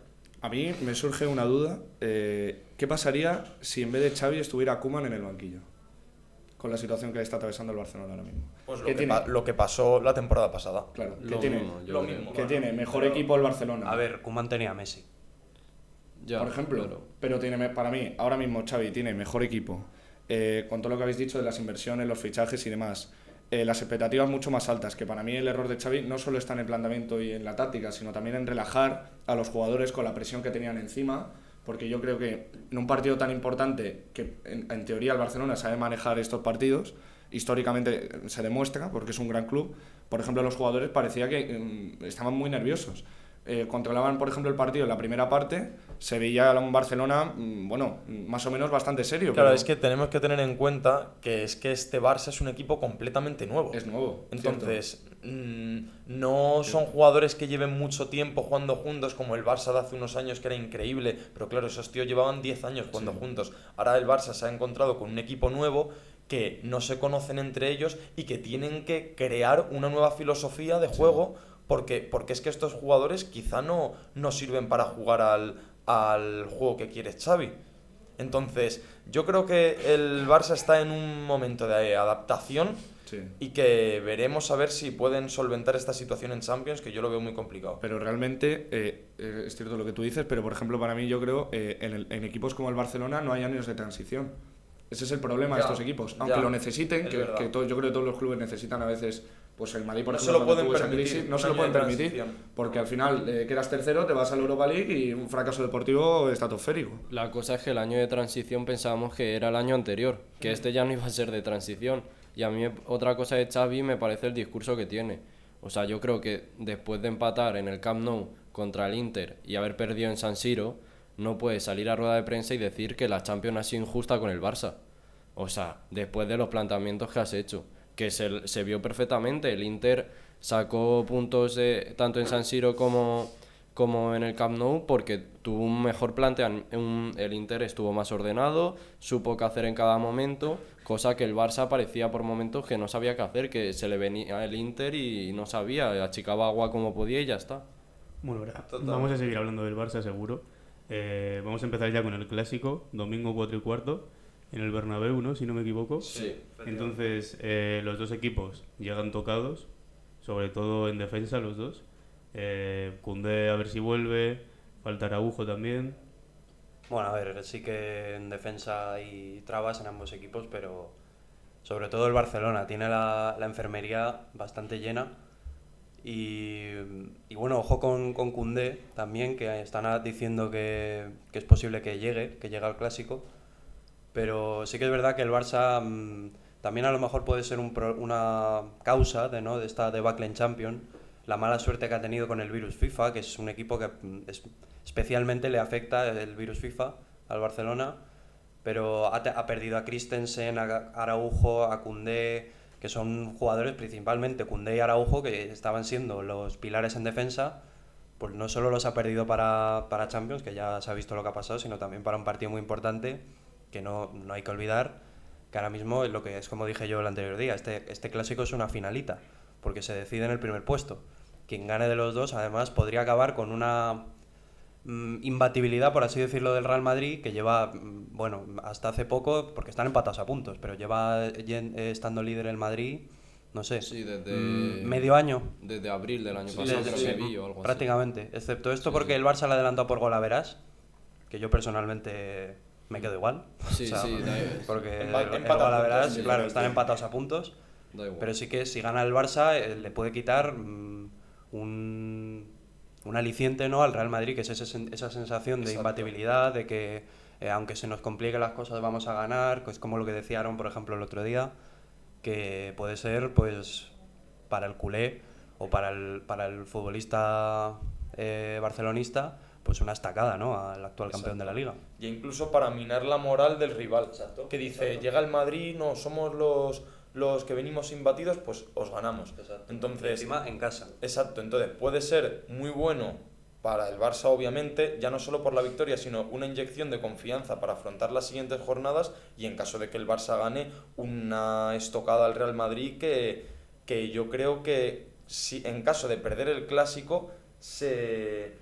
A mí me surge una duda. eh, ¿Qué pasaría si en vez de Xavi estuviera Koeman en el banquillo? Con la situación que está atravesando el Barcelona ahora mismo. Pues lo ¿Qué que, tiene? pa- lo que pasó la temporada pasada. Claro, ¿qué Lo tiene? mismo, Lo. ¿Qué tiene? Mejor equipo el Barcelona. A ver, Koeman tenía a Messi. Ya, por ejemplo. pero- Pero tiene, para mí, ahora mismo Xavi tiene mejor equipo. eh, con todo lo que habéis dicho de las inversiones, los fichajes y demás. Eh, las expectativas mucho más altas, que para mí el error de Xavi no solo está en el planteamiento y en la táctica, sino también en relajar a los jugadores con la presión que tenían encima, porque yo creo que en un partido tan importante, que en, teoría el Barcelona sabe manejar estos partidos, históricamente se demuestra, porque es un gran club, por ejemplo los jugadores parecía que mm, estaban muy nerviosos. Eh, controlaban, por ejemplo, el partido en la primera parte, se veía a un Barcelona, mm, bueno, mm, más o menos bastante serio. Claro, pero es que tenemos que tener en cuenta que es que este Barça es un equipo completamente nuevo. es nuevo. Entonces, mm, no son jugadores que lleven mucho tiempo jugando juntos, como el Barça de hace unos años, que era increíble. Pero claro, esos tíos llevaban 10 años jugando Sí. juntos. Ahora el Barça se ha encontrado con un equipo nuevo que no se conocen entre ellos y que tienen que crear una nueva filosofía de juego. Porque, porque es que estos jugadores quizá no, no sirven para jugar al, al juego que quiere Xavi. Entonces, yo creo que el Barça está en un momento de adaptación Sí. y que veremos a ver si pueden solventar esta situación en Champions, que yo lo veo muy complicado. Pero realmente eh, eh, es cierto lo que tú dices, pero por ejemplo para mí yo creo eh, en, el- en equipos como el Barcelona no hay años de transición. Ese es el problema Ya, de estos equipos. Aunque ya, lo necesiten, es que, que todos- yo creo que todos los clubes necesitan a veces, pues el Madrid, por No se ejemplo, lo cuando pueden permitir, crisis, no se lo pueden de permitir. Porque al final eh, quedas tercero, te vas a la Europa League y un fracaso deportivo estratosférico. La cosa es que el año de transición pensábamos que era el año anterior, que este ya no iba a ser de transición. Y a mí otra cosa de Xavi me parece el discurso que tiene. O sea, yo creo que después de empatar en el Camp Nou contra el Inter y haber perdido en San Siro, no puede salir a rueda de prensa y decir que la Champions ha sido injusta con el Barça. O sea, después de los planteamientos que has hecho, que se, se vio perfectamente, el Inter sacó puntos de- tanto en San Siro como, como en el Camp Nou porque tuvo un mejor planteamiento, el Inter estuvo más ordenado, supo qué hacer en cada momento, cosa que el Barça parecía por momentos que no sabía qué hacer, que se le venía el Inter y no sabía, achicaba agua como podía y ya está. Bueno, ahora vamos a seguir hablando del Barça seguro. Eh, vamos a empezar ya con el clásico, domingo 4 y cuarto, en el Bernabéu, ¿no? Si no me equivoco. Sí. Entonces, eh, los dos equipos llegan tocados, sobre todo en defensa los dos. Eh, a ver si vuelve, falta Araujo también. Bueno, a ver, sí que en defensa hay trabas en ambos equipos, pero sobre todo el Barcelona tiene la, la enfermería bastante llena. Y, bueno, ojo con, con Koundé también, que están diciendo que, que es posible que llegue, que llegue al clásico. Pero sí que es verdad que el Barça mm, también a lo mejor puede ser un pro- una causa de, ¿no? de esta debacle en Champions, la mala suerte que ha tenido con el virus FIFA, que es un equipo que mm, es- especialmente le afecta el virus FIFA al Barcelona, pero ha, ha perdido a Christensen, a Araujo, a Koundé, que son jugadores principalmente Koundé y Araujo, que estaban siendo los pilares en defensa, pues no solo los ha perdido para, para Champions, que ya se ha visto lo que ha pasado, sino también para un partido muy importante que no, no hay que olvidar que ahora mismo es lo que es como dije yo el anterior día, este, este clásico es una finalita, porque se decide en el primer puesto. Quien gane de los dos, además, podría acabar con una imbatibilidad, por así decirlo, del Real Madrid, que lleva, mm, bueno, hasta hace poco, porque están empatados a puntos, pero lleva yen- eh, estando líder el Madrid, no sé, Sí, desde mm, medio año. Desde abril del año Sí, pasado, desde- creo sí, que vi o algo así. prácticamente, excepto esto Sí, porque sí. el Barça le ha adelantado por gol a Verás, que yo personalmente me quedo igual. Sí, porque el, gol a Verás, claro, están empatados a puntos, Da igual. pero sí que si gana el Barça eh, le puede quitar mm, un, un aliciente ¿no? al Real Madrid, que es ese esa sensación de Exacto. imbatibilidad, de que eh, aunque se nos compliquen las cosas vamos a ganar, pues como lo que decía Aaron, por ejemplo, el otro día, que puede ser pues para el culé o para el, para el futbolista eh, barcelonista pues una estacada ¿no? al actual campeón de la liga. Y incluso para minar la moral del rival. que dice, llega el Madrid, no, somos los, los que venimos imbatidos, pues os ganamos. Entonces, Encima en casa. Exacto, entonces puede ser muy bueno para el Barça, obviamente, ya no solo por la victoria, sino una inyección de confianza para afrontar las siguientes jornadas y en caso de que el Barça gane, una estocada al Real Madrid que, que yo creo que si en caso de perder el clásico se,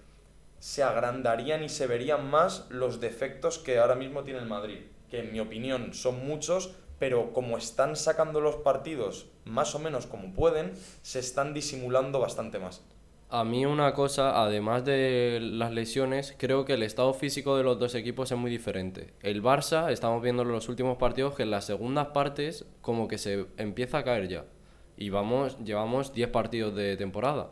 se agrandarían y se verían más los defectos que ahora mismo tiene el Madrid, que en mi opinión son muchos, pero como están sacando los partidos más o menos como pueden, se están disimulando bastante más. A mí una cosa, además de las lesiones, creo que el estado físico de los dos equipos es muy diferente. El Barça, estamos viendo en los últimos partidos que en las segundas partes como que se empieza a caer ya. Y vamos, llevamos 10 partidos de temporada.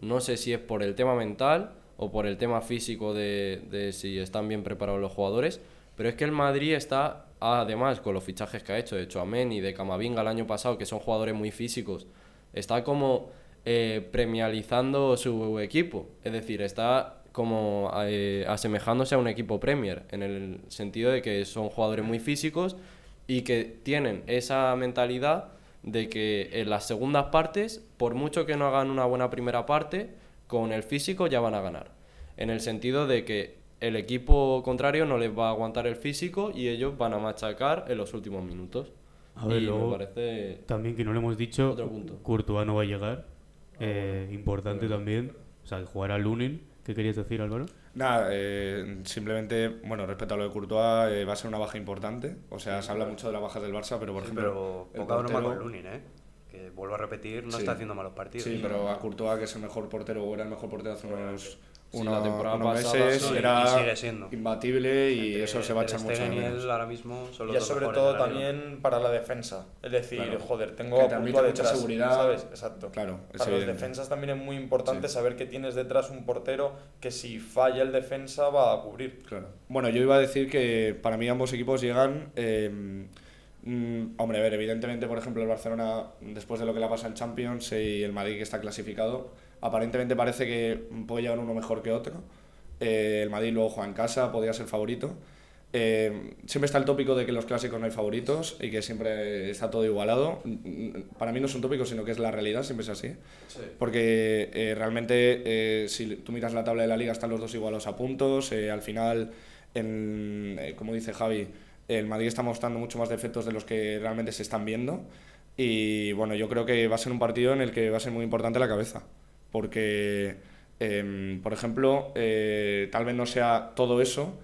No sé si es por el tema mental o por el tema físico de, de si están bien preparados los jugadores, pero es que el Madrid está, además, con los fichajes que ha hecho, de Chouameni y de Camavinga el año pasado, que son jugadores muy físicos, está como eh, premializando su equipo. Es decir, está como eh, asemejándose a un equipo Premier, en el sentido de que son jugadores muy físicos y que tienen esa mentalidad de que en las segundas partes, por mucho que no hagan una buena primera parte, con el físico ya van a ganar. En el sentido de que el equipo contrario no les va a aguantar el físico y ellos van a machacar en los últimos minutos. A ver, y luego, me parece... también que no le hemos dicho, Otro punto. Courtois no va a llegar. eh, importante también. O sea, jugará Lunin. ¿Qué querías decir, Álvaro? Nada, eh, simplemente, bueno, respecto a lo de Courtois, eh, va a ser una baja importante. O sea, se habla mucho de las bajas del Barça, pero por Sí, ejemplo. pero el poca broma portero- con Lunin, ¿eh? Que vuelvo a repetir, no Sí. está haciendo malos partidos. Sí, pero a Courtois, que es el mejor portero o era el mejor portero hace unos, Sí, la temporada pasada, meses sí, era y sigue siendo. imbatible y Entre eso se va a echar mucho de y menos. él ahora mismo son los Ya dos sobre todo también para la defensa. Es decir, Claro. joder, tengo Que a mucha detrás, seguridad. ¿sabes? Exacto. Claro, para los evidente. defensas también es muy importante Sí. saber que tienes detrás un portero que si falla el defensa va a cubrir. Claro. Bueno, yo iba a decir que para mí ambos equipos llegan. eh, mm, hombre, a ver, evidentemente, por ejemplo, el Barcelona, después de lo que le ha pasado en Champions eh, y el Madrid que está clasificado, aparentemente parece que puede llegar uno mejor que otro. Eh, el Madrid luego juega en casa, podría ser favorito. Eh, siempre está el tópico de que en los clásicos no hay favoritos y que siempre está todo igualado. Para mí no es un tópico, sino que es la realidad, siempre es así. Porque eh, realmente, eh, si tú miras la tabla de la liga, están los dos igualados a puntos. eh, al final, en, eh, como dice Javi, el Madrid está mostrando mucho más defectos de los que realmente se están viendo. Y bueno, yo creo que va a ser un partido en el que va a ser muy importante la cabeza. Porque, em, por ejemplo, eh, tal vez no sea todo eso,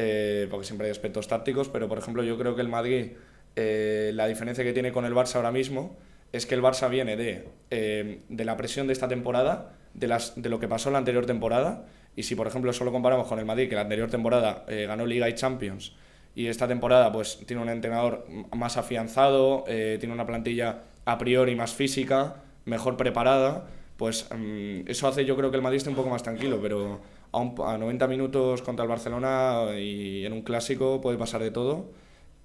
eh, porque siempre hay aspectos tácticos, pero por ejemplo, yo creo que el Madrid, eh, la diferencia que tiene con el Barça ahora mismo es que el Barça viene de, eh, de la presión de esta temporada, de, las, de lo que pasó la anterior temporada, y si por ejemplo solo comparamos con el Madrid, que la anterior temporada ganó Liga y Champions, y esta temporada pues tiene un entrenador más afianzado, tiene una plantilla a priori más física, mejor preparada, pues mm, eso hace yo creo que el Madrid esté un poco más tranquilo, pero a, un- a 90 minutos contra el Barcelona y en un clásico puede pasar de todo.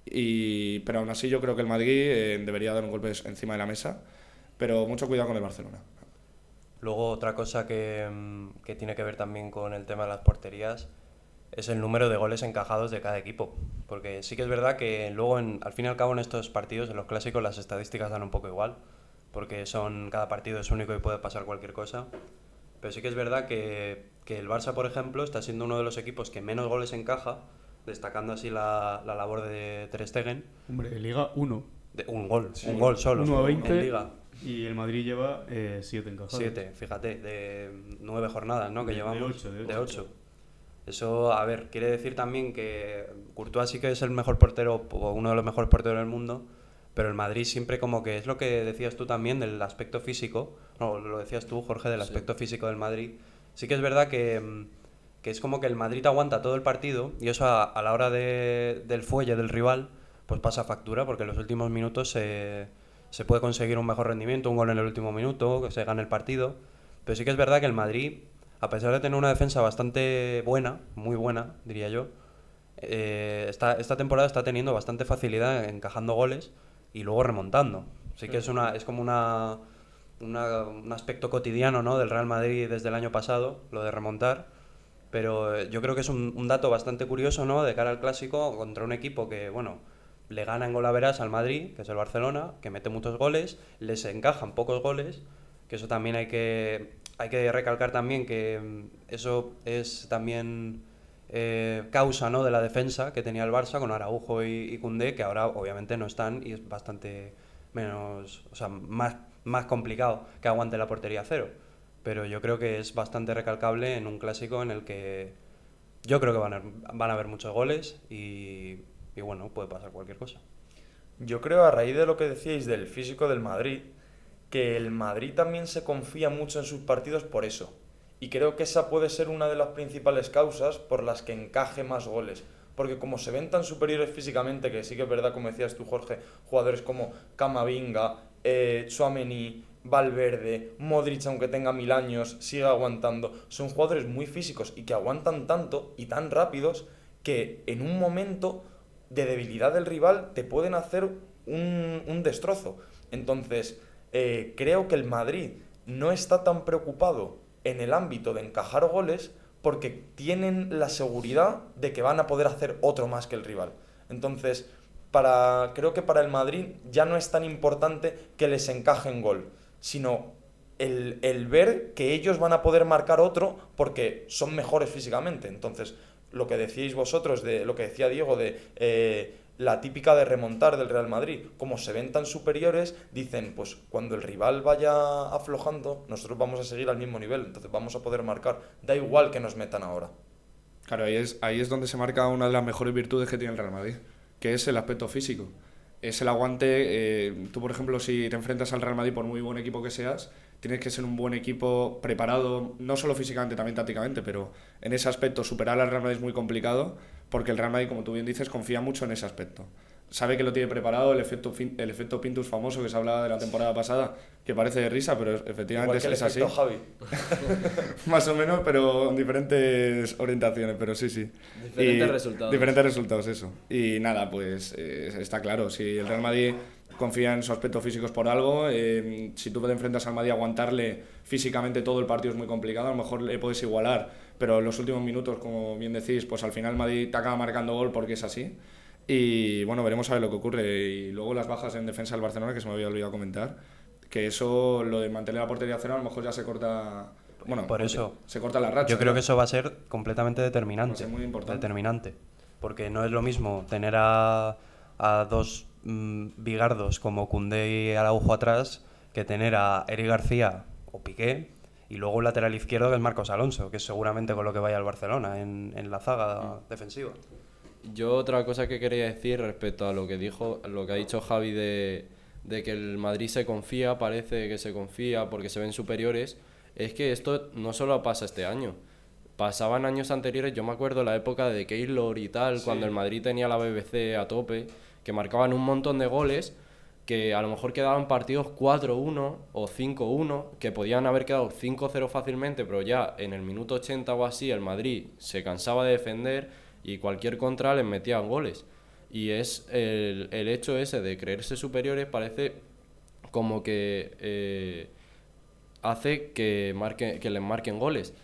Y, pero aún así yo creo que el Madrid eh, debería dar un golpe encima de la mesa, pero mucho cuidado con el Barcelona. Luego otra cosa que, mm, que tiene que ver también con el tema de las porterías es el número de goles encajados de cada equipo. Porque sí que es verdad que luego, al fin y al cabo, en estos partidos, en los clásicos, las estadísticas dan un poco igual. Porque son cada partido es único y puede pasar cualquier cosa. Pero sí que es verdad que, que el Barça, por ejemplo, está siendo uno de los equipos que menos goles encaja, destacando así la, la labor de Ter Stegen. Hombre, Liga 1. De un gol, un gol solo. 1 a en 20 Liga. y el Madrid lleva 7 encajados. Siete, fíjate, de nueve jornadas, ¿no? Que De- de llevamos. de de ocho. ocho. Eso, a ver, quiere decir también que Courtois sí que es el mejor portero, o uno de los mejores porteros del mundo, pero el Madrid siempre como que es lo que decías tú también del aspecto físico, no, lo decías tú, Jorge, del aspecto físico del Madrid. Sí que es verdad que, mm, que es como que el Madrid aguanta todo el partido y eso a, a la hora de- del fuelle del rival, pues pasa factura, porque en los últimos minutos se, se puede conseguir un mejor rendimiento, un gol en el último minuto, que se gane el partido. Pero sí que es verdad que el Madrid, a pesar de tener una defensa bastante buena, muy buena, diría yo, eh, esta, esta temporada está teniendo bastante facilidad encajando goles y luego remontando. Sí que es, una, es como una, una- un aspecto cotidiano ¿no? del Real Madrid desde el año pasado, lo de remontar. Pero eh, yo creo que es un, un dato bastante curioso ¿no? de cara al clásico contra un equipo que, bueno, le gana en golaveras al Madrid, que es el Barcelona, que mete muchos goles, les encajan pocos goles, que eso también hay que, hay que recalcar también que mm, eso es también eh, causa ¿no? de la defensa que tenía el Barça con Araujo y, y que ahora obviamente no están y es bastante menos, o sea, más, más complicado que aguante la portería cero. Pero yo creo que es bastante recalcable en un clásico en el que yo creo que van a, van a haber muchos goles y, y bueno, puede pasar cualquier cosa. Yo creo, a raíz de lo que decíais del físico del Madrid, que el Madrid también se confía mucho en sus partidos por eso. Y creo que esa puede ser una de las principales causas por las que encaje más goles. Porque como se ven tan superiores físicamente, que sí que es verdad, como decías tú, Jorge, jugadores como Camavinga, eh, Valverde, Modric, aunque tenga mil años, sigue aguantando. Son jugadores muy físicos y que aguantan tanto y tan rápidos que en un momento de debilidad del rival te pueden hacer un, un destrozo. Entonces, eh, creo que el Madrid no está tan preocupado en el ámbito de encajar goles porque tienen la seguridad de que van a poder hacer otro más que el rival. Entonces, para, creo que para el Madrid ya no es tan importante que les encajen gol, sino el, el ver que ellos van a poder marcar otro porque son mejores físicamente. Entonces, lo que decíais vosotros, de lo que decía Diego, de eh, la típica de remontar del Real Madrid, como se ven tan superiores, dicen, pues cuando el rival vaya aflojando, nosotros vamos a seguir al mismo nivel, entonces vamos a poder marcar, da igual que nos metan ahora. Claro, ahí es, ahí es donde se marca una de las mejores virtudes que tiene el Real Madrid, que es el aspecto físico. Es el aguante, eh, tú por ejemplo, si te enfrentas al Real Madrid por muy buen equipo que seas, tienes que ser un buen equipo preparado, no solo físicamente, también tácticamente, pero en ese aspecto superar al Real Madrid es muy complicado porque el Real Madrid, como tú bien dices, confía mucho en ese aspecto. Sabe que lo tiene preparado, el efecto, el efecto Pintus famoso que se hablaba de la temporada pasada, que parece de risa, pero efectivamente Igual es, que el es así. efecto Javi. Más o menos, pero en diferentes orientaciones, pero sí, sí. Diferentes resultados. Diferentes resultados, eso. Y nada, pues eh, está claro, si el Real Madrid confía en su aspecto físico es por algo, eh, si tú te enfrentas al Madrid aguantarle físicamente todo el partido es muy complicado, a lo mejor le puedes igualar, pero en los últimos minutos, como bien decís, pues al final Madrid te acaba marcando gol porque es así. Y bueno, veremos a ver lo que ocurre. Y luego las bajas en defensa del Barcelona, que se me había olvidado comentar, que eso, lo de mantener la portería cero, a lo mejor ya se corta... Bueno, Por eso, se corta la racha. Yo creo ¿no? que eso va a ser completamente determinante. Va a ser muy importante. Determinante. Porque no es lo mismo tener a, a dos mm, bigardos como Cundé y Araujo atrás que tener a Eric García o Piqué y luego un lateral izquierdo que es Marcos Alonso, que es seguramente con lo que vaya al Barcelona en, en la zaga defensiva. Yo otra cosa que quería decir respecto a lo que dijo, lo que ha dicho Javi de, de que el Madrid se confía, parece que se confía porque se ven superiores, es que esto no solo pasa este año. Pasaban años anteriores, yo me acuerdo la época de Keylor y tal, cuando el Madrid tenía la BBC a tope, que marcaban un montón de goles, que a lo mejor quedaban partidos 4-1 o 5-1, que podían haber quedado 5-0 fácilmente, pero ya en el minuto 80 o así el Madrid se cansaba de defender y cualquier contra les metían goles. Y es el, el hecho ese de creerse superiores parece como que eh, hace que, marque, que les marquen goles.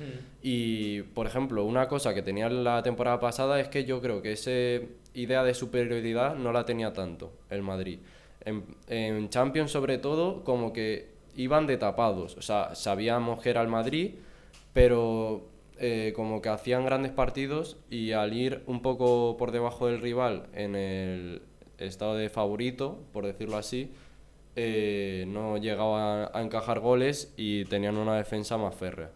Y, por ejemplo, una cosa que tenía la temporada pasada es que yo creo que esa idea de superioridad no la tenía tanto el Madrid. En, Champions, sobre todo, como que iban de tapados. O sea, sabíamos que era el Madrid, pero eh, como que hacían grandes partidos y al ir un poco por debajo del rival en el estado de favorito, por decirlo así, eh, no llegaban a encajar goles y tenían una defensa más férrea.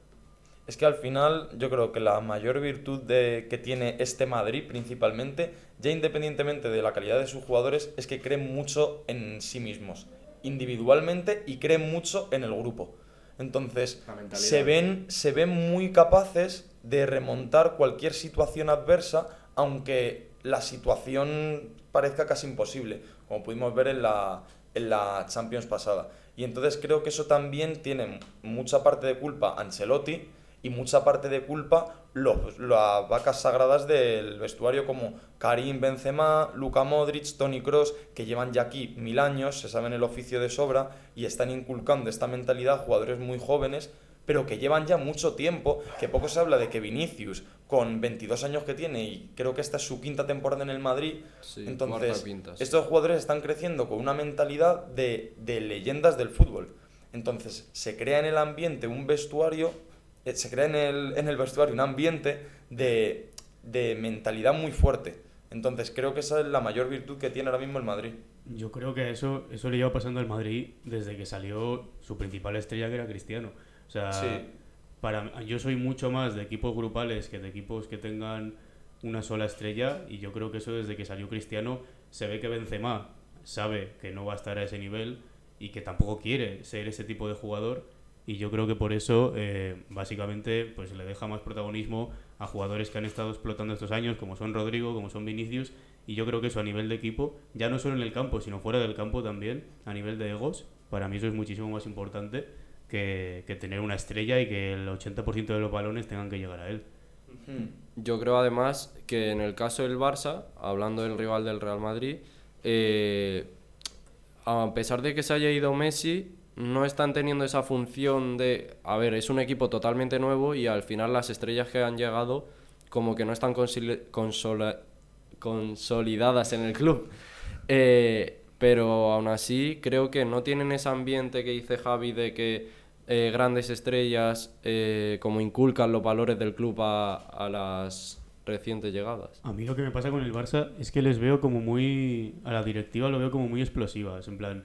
Es que al final yo creo que la mayor virtud de, que tiene este Madrid principalmente, ya independientemente de la calidad de sus jugadores, es que creen mucho en sí mismos, individualmente y creen mucho en el grupo. Entonces, se ven, se ven muy capaces de remontar cualquier situación adversa, aunque la situación parezca casi imposible, como pudimos ver en la, en la Champions pasada. Y entonces creo que eso también tiene mucha parte de culpa Ancelotti y mucha parte de culpa los, las vacas sagradas del vestuario como Karim Benzema, Luka Modric, Toni Kroos, que llevan ya aquí mil años, se saben el oficio de sobra y están inculcando esta mentalidad a jugadores muy jóvenes, pero que llevan ya mucho tiempo, que poco se habla de que Vinicius, con 22 años que tiene y creo que esta es su quinta temporada en el Madrid, Sí, entonces estos jugadores están creciendo con una mentalidad de, de leyendas del fútbol. Entonces se crea en el ambiente un vestuario, se crea en el, en el vestuario un ambiente de, de mentalidad muy fuerte. Entonces creo que esa es la mayor virtud que tiene ahora mismo el Madrid. Yo creo que eso, eso le lleva pasando al Madrid desde que salió su principal estrella, que era Cristiano. O sea, Sí. para, yo soy mucho más de equipos grupales que de equipos que tengan una sola estrella y yo creo que eso desde que salió Cristiano se ve que Benzema sabe que no va a estar a ese nivel y que tampoco quiere ser ese tipo de jugador y yo creo que por eso eh, básicamente pues le deja más protagonismo a jugadores que han estado explotando estos años como son Rodrigo, como son Vinicius y yo creo que eso a nivel de equipo, ya no solo en el campo sino fuera del campo también, a nivel de egos, para mí eso es muchísimo más importante que, que tener una estrella y que el 80% de los balones tengan que llegar a él. Yo creo además que en el caso del Barça, hablando del rival del Real Madrid, eh, a pesar de que se haya ido Messi, no están teniendo esa función de, a ver, es un equipo totalmente nuevo y al final las estrellas que han llegado como que no están consolidadas en el club. Eh, pero aún así creo que no tienen ese ambiente que dice Javi de que eh, grandes estrellas eh, como inculcan los valores del club a, a las recientes llegadas. A mí lo que me pasa con el Barça es que les veo como muy. A la directiva lo veo como muy explosivas. En plan,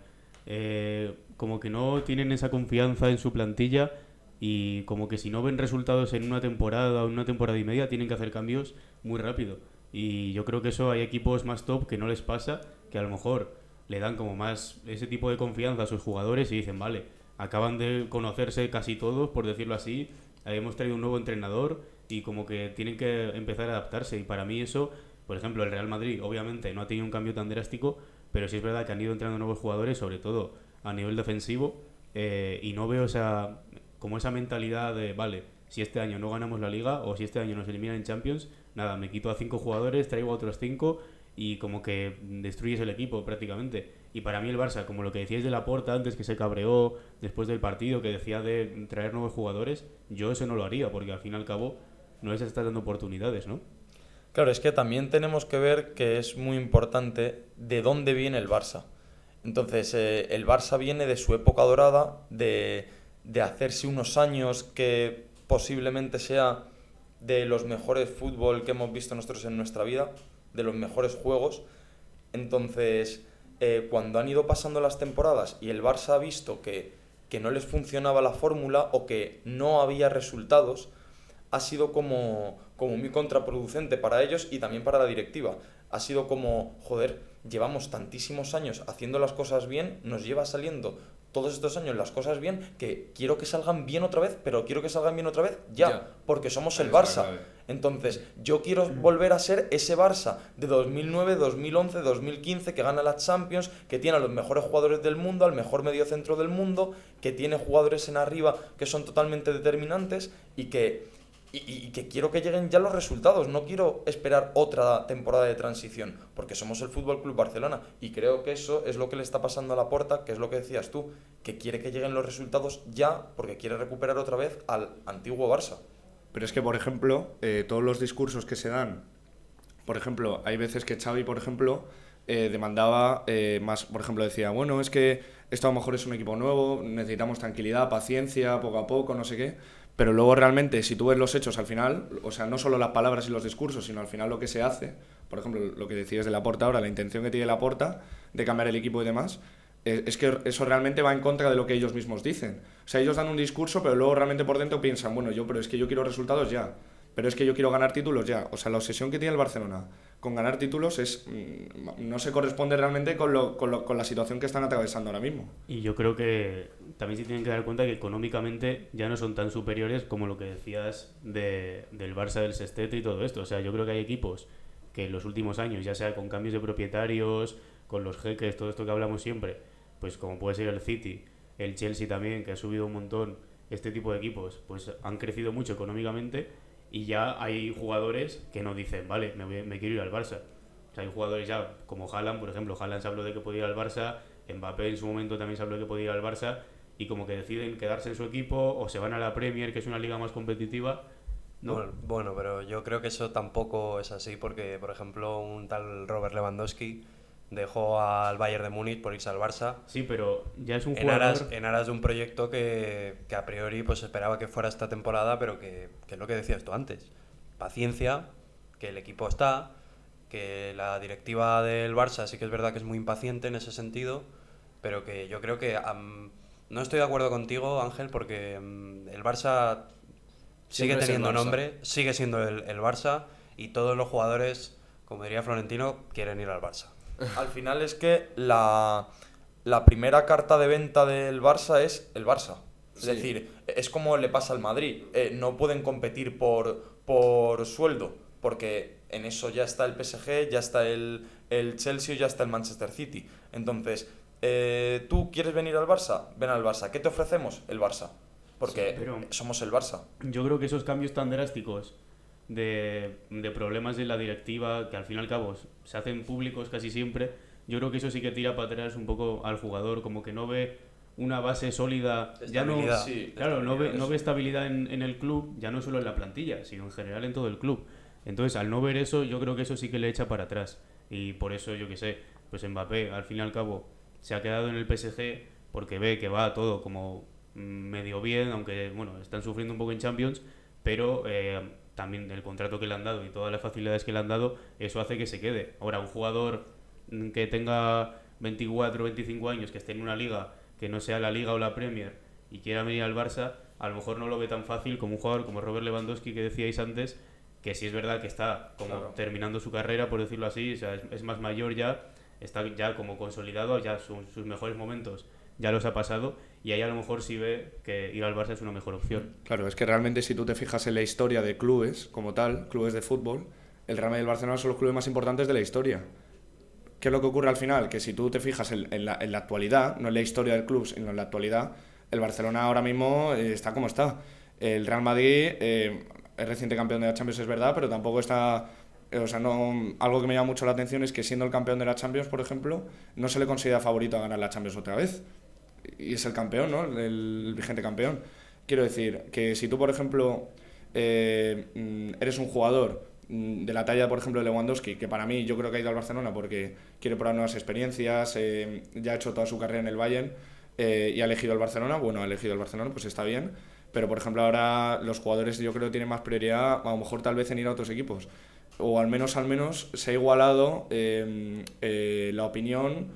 eh, como que no tienen esa confianza en su plantilla y como que si no ven resultados en una temporada o en una temporada y media tienen que hacer cambios muy rápido. Y yo creo que eso hay equipos más top que no les pasa, que a lo mejor le dan como más ese tipo de confianza a sus jugadores y dicen, vale, acaban de conocerse casi todos, por decirlo así, hemos traído un nuevo entrenador y como que tienen que empezar a adaptarse y para mí eso, por ejemplo, el Real Madrid obviamente no ha tenido un cambio tan drástico, pero sí es verdad que han ido entrando nuevos jugadores, sobre todo a nivel defensivo, eh, y no veo esa, como esa mentalidad de, vale, si este año no ganamos la liga o si este año nos eliminan en Champions, nada, me quito a cinco jugadores, traigo a otros cinco y como que destruyes el equipo prácticamente. Y para mí el Barça, como lo que decíais de la porta antes que se cabreó después del partido, que decía de traer nuevos jugadores, yo eso no lo haría, porque al fin y al cabo no les está dando oportunidades, ¿no? Claro, es que también tenemos que ver que es muy importante de dónde viene el Barça. Entonces, eh, el Barça viene de su época dorada, de, de hacerse unos años que posiblemente sea de los mejores fútbol que hemos visto nosotros en nuestra vida, de los mejores juegos. Entonces, eh, cuando han ido pasando las temporadas y el Barça ha visto que, que no les funcionaba la fórmula o que no había resultados, ha sido como, como muy contraproducente para ellos y también para la directiva. Ha sido como, joder, llevamos tantísimos años haciendo las cosas bien, nos lleva saliendo todos estos años las cosas bien, que quiero que salgan bien otra vez, pero quiero que salgan bien otra vez ya, Ya. porque somos el Barça. Entonces, yo quiero volver a ser ese Barça de 2009, 2011, 2015, que gana la Champions, que tiene a los mejores jugadores del mundo, al mejor mediocentro del mundo, que tiene jugadores en arriba que son totalmente determinantes y que, y, que quiero que lleguen ya los resultados. No quiero esperar otra temporada de transición, porque somos el Fútbol Club Barcelona y creo que eso es lo que le está pasando a la porta, que es lo que decías tú, que quiere que lleguen los resultados ya, porque quiere recuperar otra vez al antiguo Barça. Pero es que, por ejemplo, eh, todos los discursos que se dan, por ejemplo, hay veces que Xavi, por ejemplo, eh, demandaba eh, más, por ejemplo, decía, bueno, es que esto a lo mejor es un equipo nuevo, necesitamos tranquilidad, paciencia, poco a poco, no sé qué. Pero luego realmente, si tú ves los hechos al final, o sea, no solo las palabras y los discursos, sino al final lo que se hace, por ejemplo, lo que decías de la porta ahora, la intención que tiene la porta de cambiar el equipo y demás, eh, es que eso realmente va en contra de lo que ellos mismos dicen. O sea, ellos dan un discurso, pero luego realmente por dentro piensan, bueno, yo, pero es que yo quiero resultados ya. Pero es que yo quiero ganar títulos ya. O sea, la obsesión que tiene el Barcelona con ganar títulos es mm, no se corresponde realmente con, lo- con, lo- con la situación que están atravesando ahora mismo. Y yo creo que también se tienen que dar cuenta que económicamente ya no son tan superiores como lo que decías de, del Barça del Sestete y todo esto. O sea, yo creo que hay equipos que en los últimos años, ya sea con cambios de propietarios, con los jeques, todo esto que hablamos siempre, pues como puede ser el City, el Chelsea también, que ha subido un montón, este tipo de equipos, pues han crecido mucho económicamente y ya hay jugadores que no dicen, vale, me, voy- me quiero ir al Barça. O sea, hay jugadores ya como Haaland, por ejemplo, Haaland se habló de que podía ir al Barça, Mbappé en su momento también se habló de que podía ir al Barça y como que deciden quedarse en su equipo o se van a la Premier, que es una liga más competitiva. No, Bueno, bueno, pero yo creo que eso tampoco es así porque, por ejemplo, un tal Robert Lewandowski dejó al Bayern de Múnich por irse al Barça sí, pero ya es un en jugador... aras, en aras de un proyecto que, que a priori pues esperaba que fuera esta temporada, pero que, que es lo que decías tú antes. Paciencia, que el equipo está, que la directiva del Barça sí que es verdad que es muy impaciente en ese sentido, pero que yo creo que am, no estoy de acuerdo contigo, Ángel, porque am, el Barça sigue Siempre teniendo Barça. nombre, sigue siendo el, el Barça y todos los jugadores, como diría Florentino, quieren ir al Barça. Al final es que la, la primera carta de venta del Barça es el Barça. Es Sí. decir, es como le pasa al Madrid. eh, no pueden competir por, por sueldo, porque en eso ya está el PSG, ya está el, el Chelsea, ya está el Manchester City. Entonces, eh, ¿tú quieres venir al Barça? Ven al Barça. ¿Qué te ofrecemos? El Barça. Porque Sí, somos el Barça. Yo creo que esos cambios tan drásticos de, de problemas de la directiva, que al fin y al cabo se hacen públicos casi siempre, yo creo que eso sí que tira para atrás un poco al jugador, como que no ve una base sólida, ya no, Estabilidad. Sí, claro, no ve, estabilidad, no ve estabilidad en, en el club, ya no solo en la plantilla, sino en general en todo el club. Entonces, al no ver eso, yo creo que eso sí que le echa para atrás. Y por eso, yo que sé, pues Mbappé, al fin y al cabo, se ha quedado en el PSG porque ve que va todo como medio bien, aunque, bueno, están sufriendo un poco en Champions, pero eh, también el contrato que le han dado y todas las facilidades que le han dado, eso hace que se quede. Ahora, un jugador que tenga 24 25 años, que esté en una liga que no sea la liga o la Premier y quiera venir al Barça, a lo mejor no lo ve tan fácil como un jugador como Robert Lewandowski que decíais antes, que sí es verdad que está como Claro. terminando su carrera, por decirlo así, o sea, es, es más mayor ya, está ya como consolidado, ya su- sus mejores momentos ya los ha pasado y ahí a lo mejor sí ve que ir al Barça es una mejor opción. Claro, es que realmente si tú te fijas en la historia de clubes como tal, clubes de fútbol, el Real Madrid y el Barcelona son los clubes más importantes de la historia. ¿Qué es lo que ocurre al final? Que si tú te fijas en, la, en la actualidad, no en la historia del club, sino en la actualidad, el Barcelona ahora mismo eh, está como está. El Real Madrid eh, es reciente campeón de la Champions, es verdad, pero tampoco está... eh, O sea, no, algo que me llama mucho la atención es que siendo el campeón de la Champions, por ejemplo, no se le considera favorito a ganar la Champions otra vez. Y es el campeón, ¿no? El, vigente campeón. Quiero decir que si tú, por ejemplo, eh, mm, eres un jugador mm, de la talla, por ejemplo, de Lewandowski, que para mí yo creo que ha ido al Barcelona porque quiere probar nuevas experiencias, eh, ya ha hecho toda su carrera en el Bayern eh, y ha elegido el Barcelona, bueno, ha elegido el Barcelona, pues está bien, pero por ejemplo ahora los jugadores yo creo tienen más prioridad, a lo mejor tal vez en ir a otros equipos, o al menos, al menos se ha igualado la opinión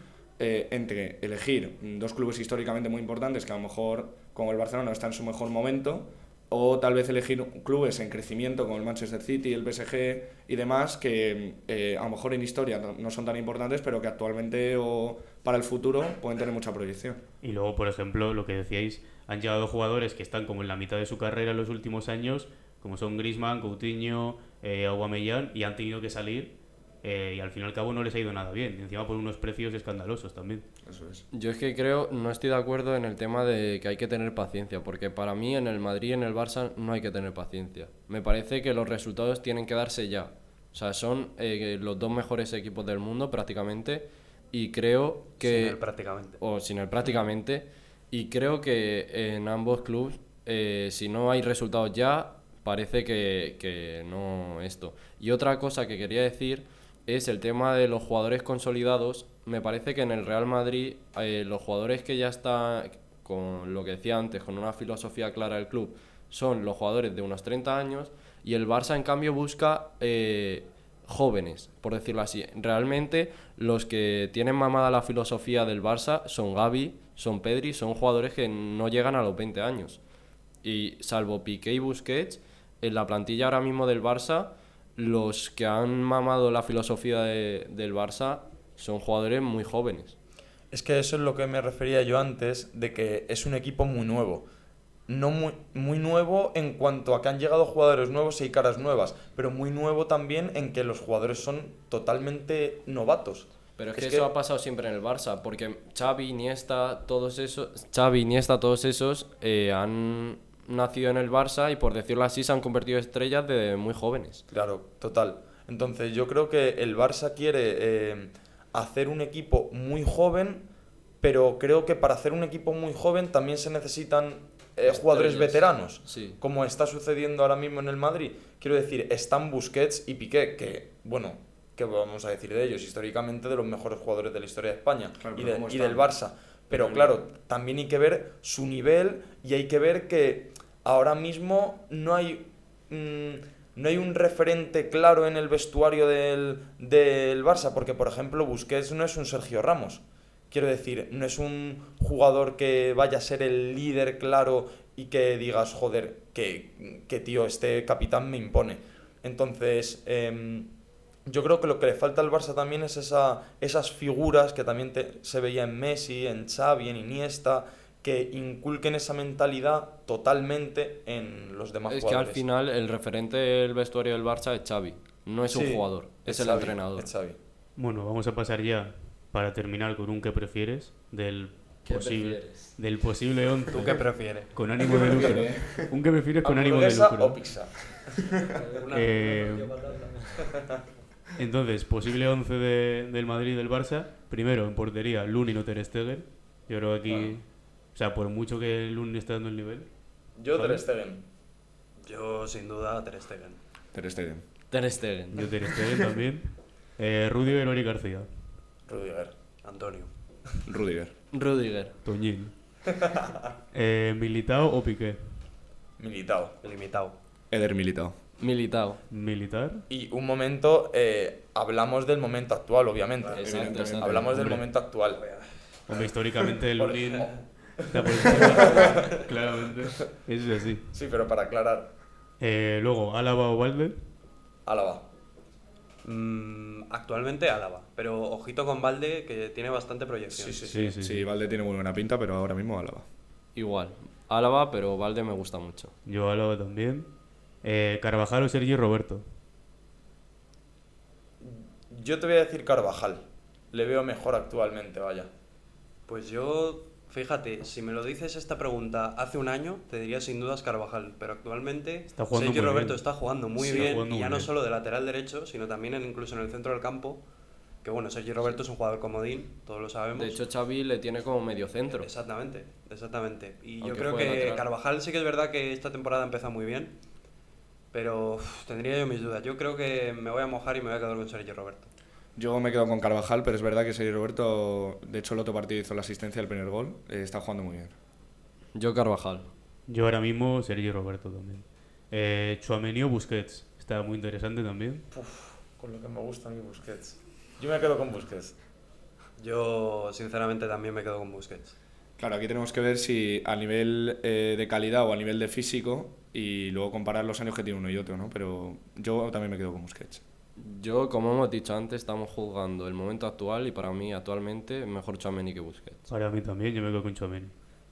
eh, entre elegir dos clubes históricamente muy importantes que a lo mejor como el Barcelona está en su mejor momento o tal vez elegir clubes en crecimiento como el Manchester City, el PSG y demás que eh, a lo mejor en historia no- son tan importantes pero que actualmente o para el futuro pueden tener mucha proyección. Y luego, por ejemplo, lo que decíais, han llegado jugadores que están como en la mitad de su carrera en los últimos años, como son Griezmann, Coutinho, eh, y han tenido que salir eh, y al fin y al cabo no les ha ido nada bien. Y encima por unos precios escandalosos también. Eso es. Yo es que creo, no estoy de acuerdo en el tema de que hay que tener paciencia, porque para mí en el Madrid y en el Barça no hay que tener paciencia. Me parece que los resultados tienen que darse ya. O sea, son eh, los dos mejores equipos del mundo prácticamente y creo que... Sin él prácticamente. O sin él prácticamente. Y creo que en ambos clubes, eh, si no hay resultados ya, parece que, que no esto. Y otra cosa que quería decir es el tema de los jugadores consolidados. Me parece que en el Real Madrid, eh, los jugadores que ya están, con lo que decía antes, con una filosofía clara del club, son los jugadores de unos 30 años. Y el Barça, en cambio, busca eh, jóvenes, por decirlo así. Realmente los que tienen mamada la filosofía del Barça son Gavi, son Pedri, son jugadores que no llegan a los 20 años. Y salvo Piqué y Busquets, en la plantilla ahora mismo del Barça, los que han mamado la filosofía de- del Barça son jugadores muy jóvenes. Es que eso es lo que me refería yo antes, de que es un equipo muy nuevo. No muy, muy nuevo en cuanto a que han llegado jugadores nuevos y caras nuevas, pero muy nuevo también en que los jugadores son totalmente novatos. Pero es que eso ha pasado siempre en el Barça, porque Xavi, Iniesta, todos esos, Xavi, Iniesta, todos esos eh, han nacido en el Barça y por decirlo así se han convertido en estrellas de muy jóvenes. Claro, total. Entonces yo creo que el Barça quiere eh, hacer un equipo muy joven, pero creo que para hacer un equipo muy joven también se necesitan eh, jugadores veteranos, Sí. como está sucediendo ahora mismo en el Madrid. Quiero decir, están Busquets y Piqué, que, bueno, ¿qué vamos a decir de ellos? Históricamente de los mejores jugadores de la historia de España Claro, y, pero de- ¿cómo y del Barça. Pero claro, también hay que ver su nivel y hay que ver que ahora mismo no hay, mm, no hay un referente claro en el vestuario del, del Barça, porque por ejemplo Busquets no es un Sergio Ramos. Quiero decir, no es un jugador que vaya a ser el líder claro y que digas, joder, que, que tío, este capitán me impone. Entonces, em, yo creo que lo que le falta al Barça también es esa, esas figuras que también te- se veía en Messi, en Xavi, en Iniesta, que inculquen esa mentalidad totalmente en los demás Es que al jugadores. final el referente del vestuario del Barça es Xavi, no es un jugador, es, el Xavi, entrenador. es Xavi. Bueno, vamos a pasar ya para terminar con un que prefieres del posible prefieres? del posible 11 ¿Tú qué prefieres? con ánimo de lucro. Un que prefieres con ánimo de ¿Hamburguesa lucro. o pizza? Eh, entonces, posible 11 de- del Madrid y del Barça. Primero, en portería, Lunin o Ter Stegen. Yo creo que aquí, o sea, por mucho que Lunin esté dando el nivel. Yo ¿Vale? Ter Stegen. Yo sin duda Ter Stegen. Ter Stegen. Ter Stegen. Yo Ter Stegen también. Eh, Rudiger o Eric García. Rudiger. Antonio. Rudiger. Rudiger. Toñín. Eh, Militao o Piqué. Militao. Limitado. Eder Militao. Militao. Militar. Y un momento, eh, hablamos del momento actual, obviamente. Exacto, exacto. Hablamos del Hombre. momento actual. Hombre, históricamente el encima. Claramente. Eso es así. Sí, pero para aclarar, Eh, luego, Álava o Valde. Álava. Mm, actualmente Álava, pero ojito con Valde que tiene bastante proyección. Sí, sí, Sí, sí, Sí, sí. Valde tiene muy buena pinta, pero ahora mismo Álava. Igual. Álava, pero Valde me gusta mucho. Yo Álava también. Eh, Carvajal o Sergi Roberto. Yo te voy a decir Carvajal. Le veo mejor actualmente, vaya. Pues yo, fíjate, si me lo dices esta pregunta hace un año, te diría sin dudas Carvajal, pero actualmente Está jugando Sergio Roberto bien. está jugando muy Sí, bien, jugando y ya muy no bien. solo de lateral derecho, sino también en- incluso en el centro del campo, que bueno, Sergio Roberto es un jugador comodín, todos lo sabemos. De hecho, Xavi le tiene como medio centro. Exactamente, exactamente. Y yo creo que lateral. Carvajal sí que es verdad que esta temporada empieza muy bien, pero uf, tendría yo mis dudas. Yo creo que me voy a mojar y me voy a quedar con Sergio Roberto. Yo me quedo con Carvajal, pero es verdad que Sergio Roberto, de hecho el otro partido hizo la asistencia del primer gol, eh, está jugando muy bien. Yo Carvajal. Yo ahora mismo Sergi Roberto también. Eh, Chouameni o Busquets. Está muy interesante también. Con lo que me gusta a mí Busquets. Yo me quedo con Busquets. Yo sinceramente también me quedo con Busquets. Claro, aquí tenemos que ver si a nivel eh, de calidad o a nivel de físico y luego comparar los años que tiene uno y otro, ¿no? Pero yo también me quedo con Busquets. Yo, como hemos dicho antes, estamos juzgando el momento actual y para mí, actualmente, mejor Chouameni que Busquets. Para mí también, yo me quedo con Chouameni.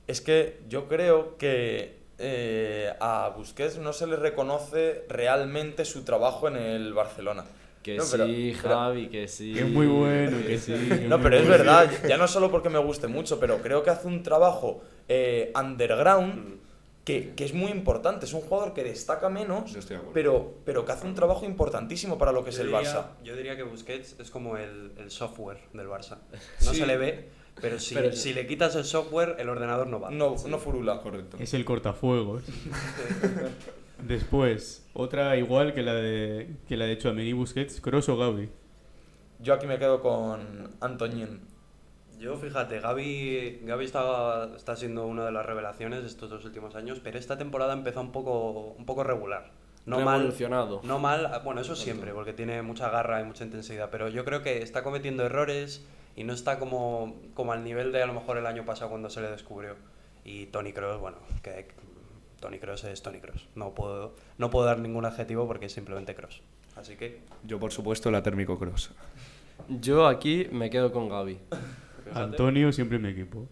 Es que yo creo que eh, a Busquets no se le reconoce realmente su trabajo en el Barcelona. Que No, pero- sí, pero- Javi, que sí. Que es muy bueno, que sí. que No, pero es bueno. verdad, ya no solo porque me guste mucho, pero creo que hace un trabajo eh, underground que, que es muy importante. Es un jugador que destaca menos, pero, pero que hace un trabajo importantísimo para lo que es Yo el diría- Barça. Yo diría que Busquets es como el, el software del Barça. No Sí. se le ve, pero si, Pero- si le quitas el software, el ordenador no va. No, no furula. Correcto. Es el cortafuegos. Después, otra igual que la de que la de Chouameni Busquets, Kroos o Gavi. Yo aquí me quedo con Antoñín. Yo, fíjate, Gaby, Gaby está, está siendo una de las revelaciones de estos dos últimos años, pero esta temporada empezó un poco, un poco regular. No mal, no mal, bueno, eso siempre, porque tiene mucha garra y mucha intensidad, pero yo creo que está cometiendo errores y no está como, como al nivel de a lo mejor el año pasado cuando se le descubrió. Y Tony Kroos, bueno, que Tony Kroos es Tony Kroos. No puedo, no puedo dar ningún adjetivo porque es simplemente Kroos. Así que, Yo, por supuesto, la térmico cross. Yo aquí me quedo con Gaby. Antonio siempre en mi equipo.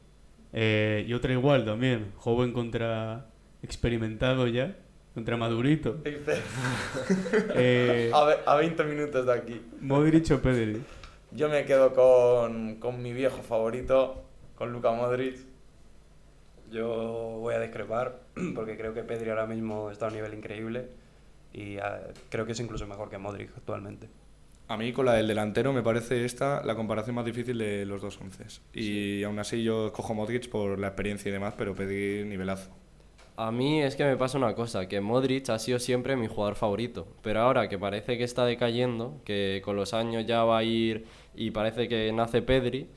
Eh, y otra igual también, joven contra experimentado ya, contra Madurito. Eh, A, ve- a 20 minutos de aquí. Modric o Pedri. Yo me quedo con, con mi viejo favorito, con Luka Modric. Yo voy a discrepar porque creo que Pedri ahora mismo está a un nivel increíble y ah, creo que es incluso mejor que Modric actualmente. A mí, con la del delantero, me parece esta la comparación más difícil de los dos once. Y aún así, yo escojo Modric por la experiencia y demás, pero pedí nivelazo. A mí es que me pasa una cosa, que Modric ha sido siempre mi jugador favorito, pero ahora que parece que está decayendo, que con los años ya va a ir y parece que nace Pedri,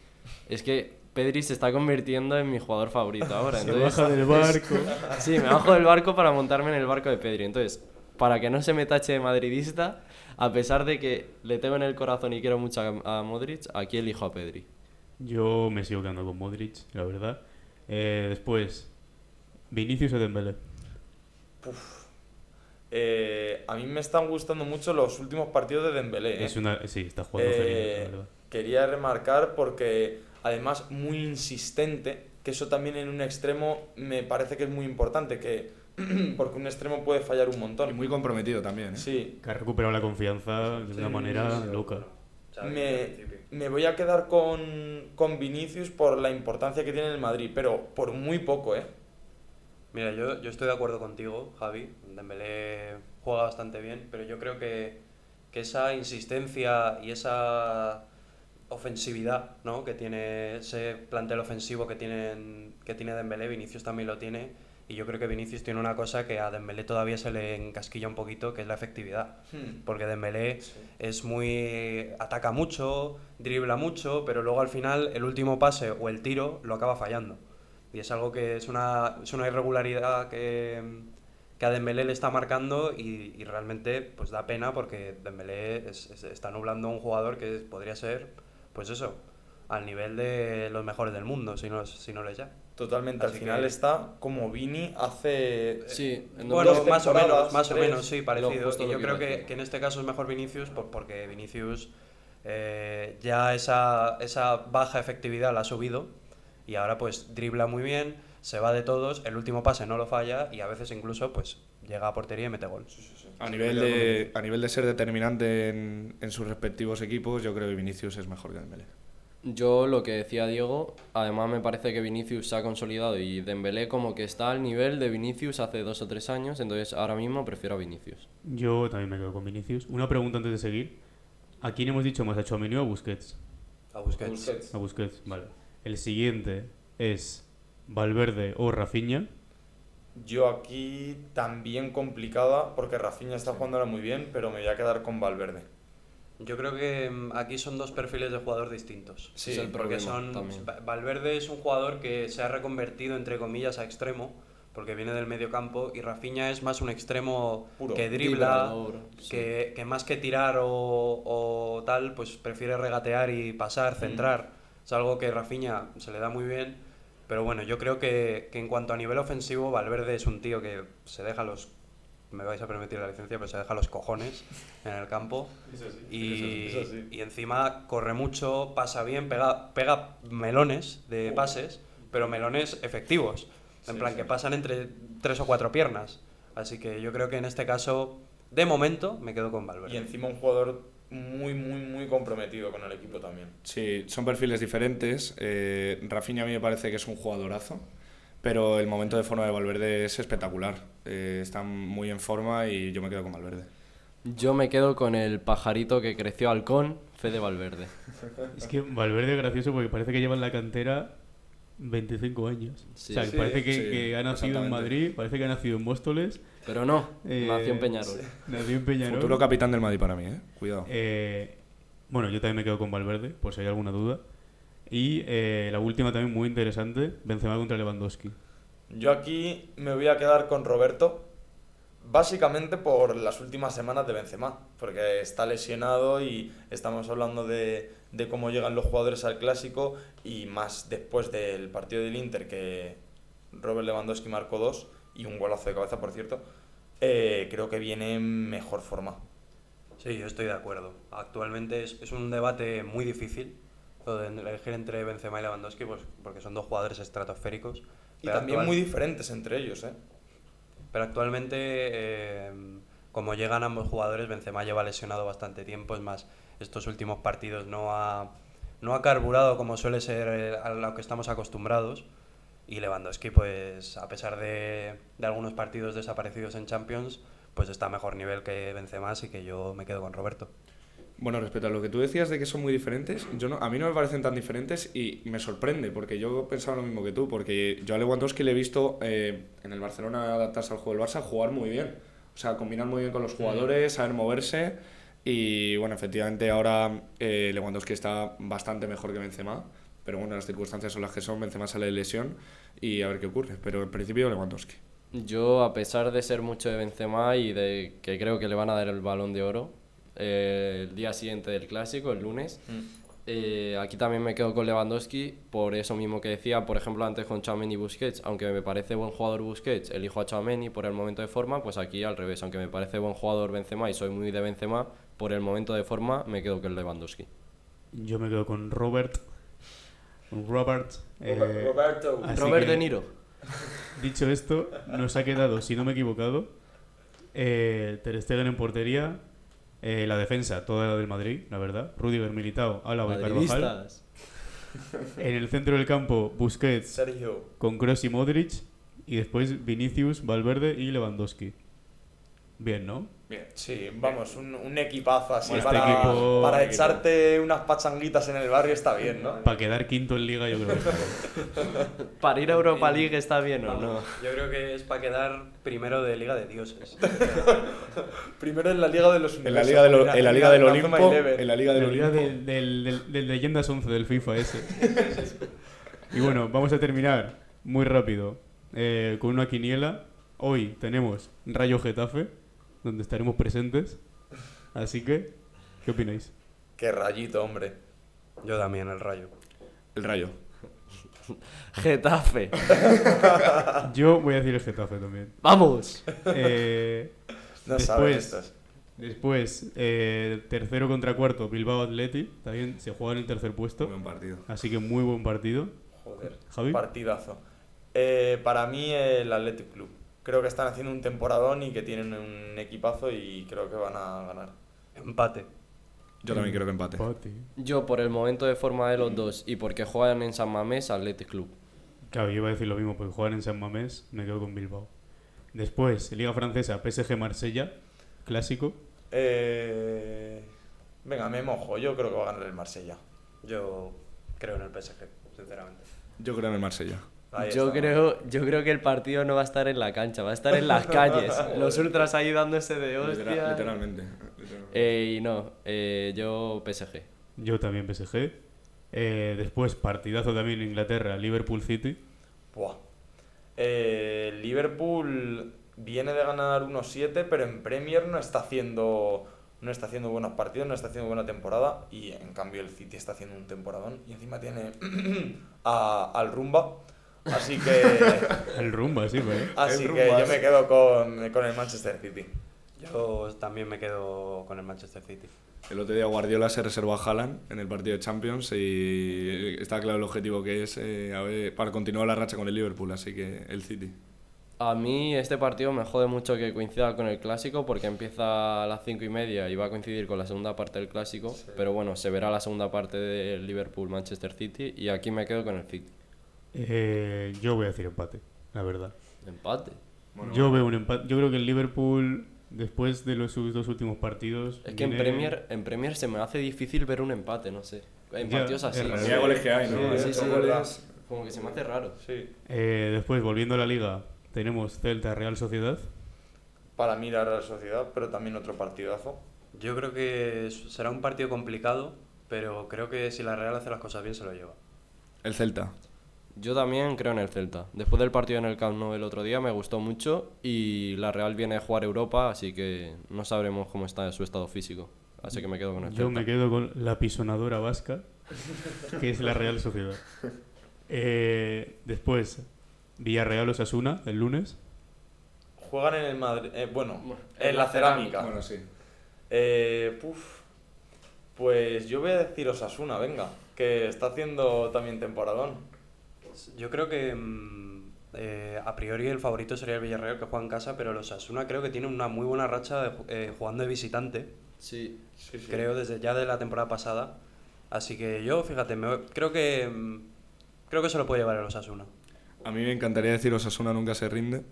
es que Pedri se está convirtiendo en mi jugador favorito ahora. Se Entonces, baja del barco. Sí, me bajo del barco para montarme en el barco de Pedri. Entonces, para que no se me tache de madridista, a pesar de que le tengo en el corazón y quiero mucho a, a Modric, aquí elijo a Pedri. Yo me sigo quedando con Modric, la verdad. Eh, después, Vinicius o Dembélé. Eh, a mí me están gustando mucho los últimos partidos de Dembélé. ¿eh? Es una, sí, está jugando Eh, genial, la verdad. quería remarcar porque además muy insistente, que eso también en un extremo me parece que es muy importante, que porque un extremo puede fallar un Y montón. muy comprometido también, ¿eh? Sí, Que ha recuperado la confianza de una manera loca. me, me voy a quedar con, con Vinicius por la importancia que tiene en el Madrid, pero por muy poco, ¿eh? Mira, yo, yo estoy de acuerdo contigo, Javi. Dembélé juega bastante bien, pero yo creo que, que esa insistencia y esa ofensividad ¿no? que tiene ese plantel ofensivo que, tienen, que tiene Dembélé, Vinicius también lo tiene. Y yo creo que Vinicius tiene una cosa que a Dembélé todavía se le encasquilla un poquito, que es la efectividad. Porque Dembélé es muy ataca mucho, dribla mucho, pero luego al final el último pase o el tiro lo acaba fallando. Y es algo que es una, es una irregularidad que, que a Dembélé le está marcando y, y realmente pues da pena porque Dembélé es- es- está nublando a un jugador que podría ser, pues eso, al nivel de los mejores del mundo, si no, si no lo es ya. Totalmente, al final que- está como Vini hace... Sí, en Bueno, más o menos, más o menos, sí, parecido. Y yo que creo que, que en este caso es mejor Vinicius por- porque Vinicius eh, ya esa, esa baja efectividad la ha subido y ahora pues dribla muy bien, se va de todos, el último pase no lo falla y a veces incluso pues llega a portería y mete gol. A nivel, de, a nivel de ser determinante en, en sus respectivos equipos, yo creo que Vinicius es mejor que Dembélé. Yo lo que decía Diego, además me parece que Vinicius se ha consolidado y Dembélé como que está al nivel de Vinicius hace dos o tres años, entonces ahora mismo prefiero a Vinicius. Yo también me quedo con Vinicius. Una pregunta antes de seguir. ¿A quién hemos dicho más? ¿A Chouameni o a Busquets? A Busquets. A Busquets, vale. El siguiente es Valverde o Rafinha. Yo aquí también complicada, porque Rafinha está jugando ahora muy bien, pero me voy a quedar con Valverde. Yo creo que mm, aquí son dos perfiles de jugador distintos. Sí, es el porque problema son también. Valverde es un jugador que se ha reconvertido entre comillas a extremo porque viene del medio campo y Rafinha es más un extremo Puro. que dribla, sí. que, que más que tirar o, o tal, pues prefiere regatear y pasar, centrar. Es algo que Rafinha se le da muy bien, pero bueno, yo creo que, que en cuanto a nivel ofensivo, Valverde es un tío que se deja los me vais a permitir la licencia, pero se deja los cojones en el campo. y, eso sí. y encima corre mucho, pasa bien, pega, pega melones de pases, pero melones efectivos. En plan, que pasan entre tres o cuatro piernas. Así que yo creo que en este caso, de momento, me quedo con Valverde. Y encima un jugador muy, muy, muy comprometido con el equipo también. Sí, son perfiles diferentes. Eh, Rafinha a mí me parece que es un jugadorazo, pero el momento de forma de Valverde es espectacular. Eh, está muy en forma y yo me quedo con Valverde. Yo me quedo con el pajarito que creció halcón, Fede Valverde. Es que Valverde es gracioso porque parece que lleva en la cantera 25 años. Sí. o sea, Sí, parece que, sí, que ha nacido en. Madrid, parece que ha nacido en Móstoles. Pero no, eh, nació en Peñarol. Nació en Peñarol. Futuro capitán del Madrid para mí, ¿eh? Cuidado. Eh, bueno, yo también me quedo con Valverde, por si hay alguna duda. Y eh, la última también muy interesante, Benzema contra Lewandowski. Yo aquí me voy a quedar con Roberto, básicamente por las últimas semanas de Benzema, porque está lesionado y estamos hablando de, de cómo llegan los jugadores al clásico y más después del partido del Inter que Robert Lewandowski marcó dos y un golazo de cabeza, por cierto, eh, creo que viene en mejor forma. Sí, yo estoy de acuerdo. Actualmente es, es un debate muy difícil elegir entre Benzema y Lewandowski, pues, porque son dos jugadores estratosféricos. Y Pero también actual- muy diferentes entre ellos, ¿eh? Pero actualmente, eh, como llegan ambos jugadores, Benzema lleva lesionado bastante tiempo. Es más, estos últimos partidos no ha, no ha carburado como suele ser eh, a lo que estamos acostumbrados. Y Lewandowski, pues a pesar de, de algunos partidos desaparecidos en Champions, pues está a mejor nivel que Benzema, así que yo me quedo con Roberto. Bueno, respecto a lo que tú decías de que son muy diferentes, yo no, a mí no me parecen tan diferentes y me sorprende, porque yo pensaba lo mismo que tú, porque yo a Lewandowski le he visto eh, en el Barcelona adaptarse al juego del Barça, jugar muy bien. O sea, combinar muy bien con los jugadores, saber moverse y bueno, efectivamente ahora eh, Lewandowski está bastante mejor que Benzema, pero bueno, las circunstancias son las que son, Benzema sale de lesión y a ver qué ocurre, pero en principio Lewandowski. Yo, a pesar de ser mucho de Benzema y de que creo que le van a dar el balón de oro eh, el día siguiente del clásico, el lunes, eh, aquí también me quedo con Lewandowski por eso mismo que decía, por ejemplo, antes con Tchouaméni y Busquets, aunque me parece buen jugador Busquets, elijo a Tchouaméni por el momento de forma, pues aquí al revés, aunque me parece buen jugador Benzema y soy muy de Benzema, por el momento de forma me quedo con Lewandowski. Yo me quedo con Robert. Con Robert. eh, Roberto. Robert que, De Niro. Dicho esto, nos ha quedado, si no me he equivocado, eh, Ter Stegen en portería, eh, la defensa, toda la del Madrid, la verdad. Rudiger, Militao, Álava y Carvajal. En el centro del campo, Busquets Sergio. con Kroos y Modric. Y después Vinicius, Valverde y Lewandowski. Bien, ¿no? Bien, sí, vamos, un, un equipazo así Bueno, para, este equipo- para equipo. echarte unas pachanguitas en el barrio está bien, ¿no? Para quedar quinto en liga, yo creo. que está bien. ¿Para ir a Europa League está bien o no? Yo creo que es para quedar primero de Liga de Dioses. Primero en la Liga de los En la Universos, Liga, de lo- la- en la Liga del Zona Olimpo, en la Liga del La liga Olimpo. del, del, del, del Leyendas 11 del FIFA ese. y bueno, vamos a terminar muy rápido eh, con una quiniela. Hoy tenemos Rayo Getafe, donde estaremos presentes. Así que, ¿qué opináis? Qué rayito, hombre. Yo también, el rayo. El Rayo. Getafe. Yo voy a decir el Getafe también. ¡Vamos! Eh, No después, después eh, tercero contra cuarto, Bilbao Atleti. También se juega en el tercer Muy puesto. buen partido. Así que muy buen partido. Joder, Javi. partidazo. Eh, para mí el Athletic Club. Creo que están haciendo un temporadón y que tienen un equipazo y creo que van a ganar. Empate. Yo también creo que empate. Empate. Yo, por el momento de forma de los dos y porque juegan en San Mamés, Athletic Club. Claro, yo iba a decir lo mismo, porque jugar en San Mamés me quedo con Bilbao. Después, Liga Francesa, PSG Marsella, clásico. Eh, Venga, me mojo. Yo creo que va a ganar el Marsella. Yo creo en el PSG, sinceramente. Yo creo en el Marsella. Ahí Yo está. creo, yo creo que el partido no va a estar en la cancha, va a estar en las calles. Los ultras ahí dándose de Literal- hostia. literalmente. Eh, y no, eh, yo PSG. Yo también PSG. Eh, después, partidazo también en Inglaterra, Liverpool City. Buah. Eh, Liverpool viene de ganar 1-7, pero en Premier no está haciendo no está haciendo buenos partidos, no está haciendo buena temporada y en cambio el City está haciendo un temporadón y encima tiene a- al Rumba. Así que El rumba, sí, pues. así que yo me quedo con, con el Manchester City. Yo también me quedo con el Manchester City. El otro día Guardiola se reservó a Haaland en el partido de Champions y está claro el objetivo que es eh, a ver, para continuar la racha con el Liverpool, así que el City. A mí este partido me jode mucho que coincida con el clásico porque empieza a las 5 y media y va a coincidir con la segunda parte del clásico. Pero bueno, se verá la segunda parte del Liverpool-Manchester City y aquí me quedo con el City. Eh, yo voy a decir empate, la verdad. Empate. yo veo un empate. Yo creo que el Liverpool, después de los sus dos últimos partidos. Es que en Premier, en Premier se me hace difícil ver un empate, no sé. En Ya, partidos así. raro. sí. Goles que hay, ¿no? Sí, sí, Son sí. goles- Como que se me hace raro. Sí. Eh, después, volviendo a la liga, tenemos Celta Real Sociedad. Para mí la Real Sociedad, pero también otro partidazo. Yo creo que será un partido complicado, pero creo que si la Real hace las cosas bien se lo lleva. El Celta. Yo también creo en el Celta. Después del partido en el Camp Nou el otro día me gustó mucho y la Real viene a jugar Europa, así que no sabremos cómo está su estado físico. Así que me quedo con el Yo Celta. me quedo con la pisonadora vasca, que es la Real Sociedad. Eh, después, Villarreal Osasuna, el lunes. Juegan en el Madrid, eh, bueno, en en la la cerámica. Bueno, sí. Eh, puf. Pues yo voy a decir Osasuna, venga, que está haciendo también temporadón. Yo creo que mm, eh, a priori el favorito sería el Villarreal que juega en casa, pero los Asuna creo que tiene una muy buena racha de eh, jugando de visitante, Sí. Sí, sí. creo desde ya de la temporada pasada. Así que yo, fíjate, me- creo que mm, creo que se lo puede llevar el Osasuna. A mí me encantaría decir Osasuna nunca se rinde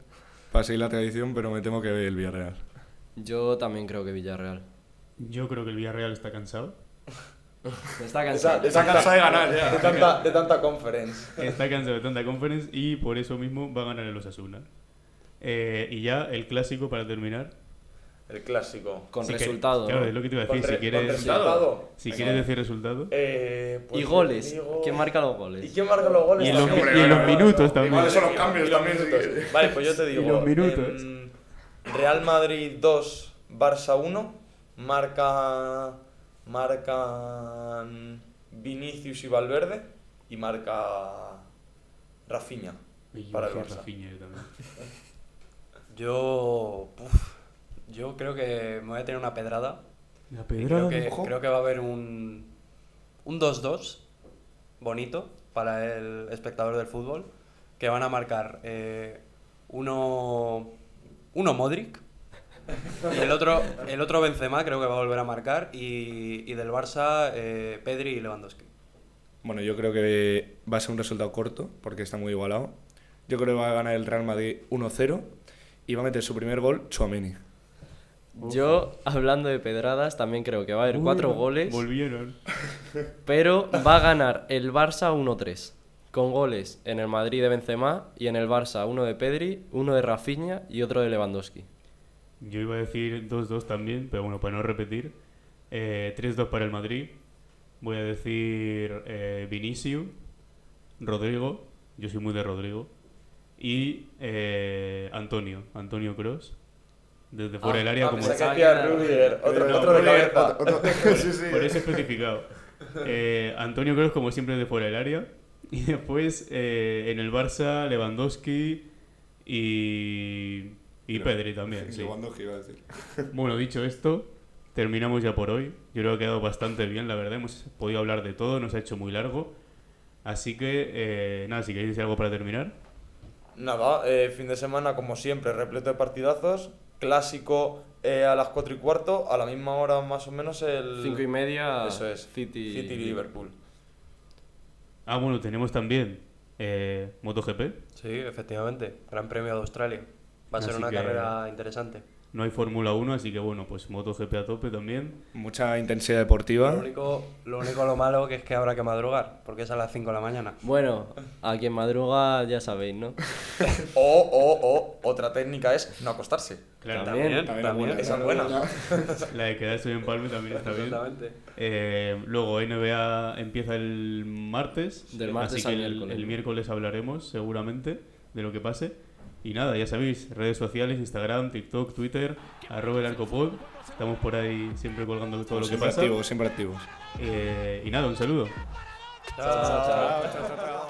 para seguir la tradición, pero me temo que el Villarreal. Yo también creo que Villarreal. Yo creo que el Villarreal está cansado. Está cansado. de Está cansado de ganar ya. de tanta, de tanta conference. Está cansado de tanta conference y por eso mismo va a ganar el Osasuna. Eh, y ya el clásico para terminar. El clásico. Con Si que- resultado. Claro, ¿no? es lo que te iba a decir. re- Si quieres, con resultado. si quieres decir resultado. Eh, pues Y goles. digo- ¿Quién marca los ¿Y goles? quién marca los goles? Y los, y los minutos también. Igual son los cambios Y los también, si. Vale, pues yo te digo. los minutos. em, Real Madrid 2, Barça 1. Marca. Marcan Vinicius y Valverde. Y marca. Rafinha. Y yo para el Barça. Rafinha, yo también. Yo, uf, yo creo que me voy a tener una pedrada. La pedrada, creo que, creo que va a haber un un 2-2 bonito para el espectador del fútbol. Que van a marcar eh, uno, uno Modric. Y el otro, el otro Benzema creo que va a volver a marcar. Y, y del Barça, eh, Pedri y Lewandowski. Bueno, yo creo que va a ser un resultado corto porque está muy igualado. Yo creo que va a ganar el Real Madrid 1-0 y va a meter su primer gol Chouameni. Yo, hablando de pedradas, también creo que va a haber cuatro goles, Volvieron. pero va a ganar el Barça 1-3. Con goles en el Madrid de Benzema y en el Barça uno de Pedri, uno de Rafinha y otro de Lewandowski. Yo iba a decir 2-2 también, pero bueno, para no repetir. Eh, 3-2 para el Madrid. Voy a decir eh, Vinicius, Rodrigo. Yo soy muy de Rodrigo. Y eh, Antonio, Antonio Cross. Desde fuera Ah, del área, ah, como Rudiger, otro, No, otro de Rudiger, cabeza. por eso he especificado. Eh, Antonio Cross, como siempre, de fuera del área. Y después eh, en el Barça, Lewandowski y, y Pedri también. sí. Iba a decir. Bueno, dicho esto, terminamos ya por hoy. Yo creo que ha quedado bastante bien, la verdad. Hemos podido hablar de todo, nos ha hecho muy largo. Así que, eh, nada, si queréis decir algo para terminar. nada, eh, fin de semana como siempre, repleto de partidazos. Clásico eh, a las 4 y cuarto, a la misma hora más o menos el... 5 y media, Eso es, City- City-Liverpool. Ah, bueno, tenemos también eh, MotoGP. Sí, efectivamente. Gran Premio de Australia. Va a ser Así una carrera interesante. No hay Fórmula 1, así que bueno, pues MotoGP a tope también. Mucha intensidad deportiva. Lo único, lo único lo malo que es que habrá que madrugar, porque es a las 5 de la mañana. Bueno, a quien madruga ya sabéis, ¿no? O, o, o, otra técnica es no acostarse. Claro, También. También es buena. Esa es buena. la de quedarse en Palme también está bien. Exactamente. Eh, luego NBA empieza el martes, Del martes así que el, miércoles. el miércoles hablaremos seguramente de lo que pase. Y nada, ya sabéis, redes sociales, Instagram, TikTok, Twitter, arroba el arcopod. Estamos por ahí siempre colgando todo lo que Siempre pasa. activos, siempre activos. Eh, y nada, un saludo. Genio, genio, genio, ta, ta,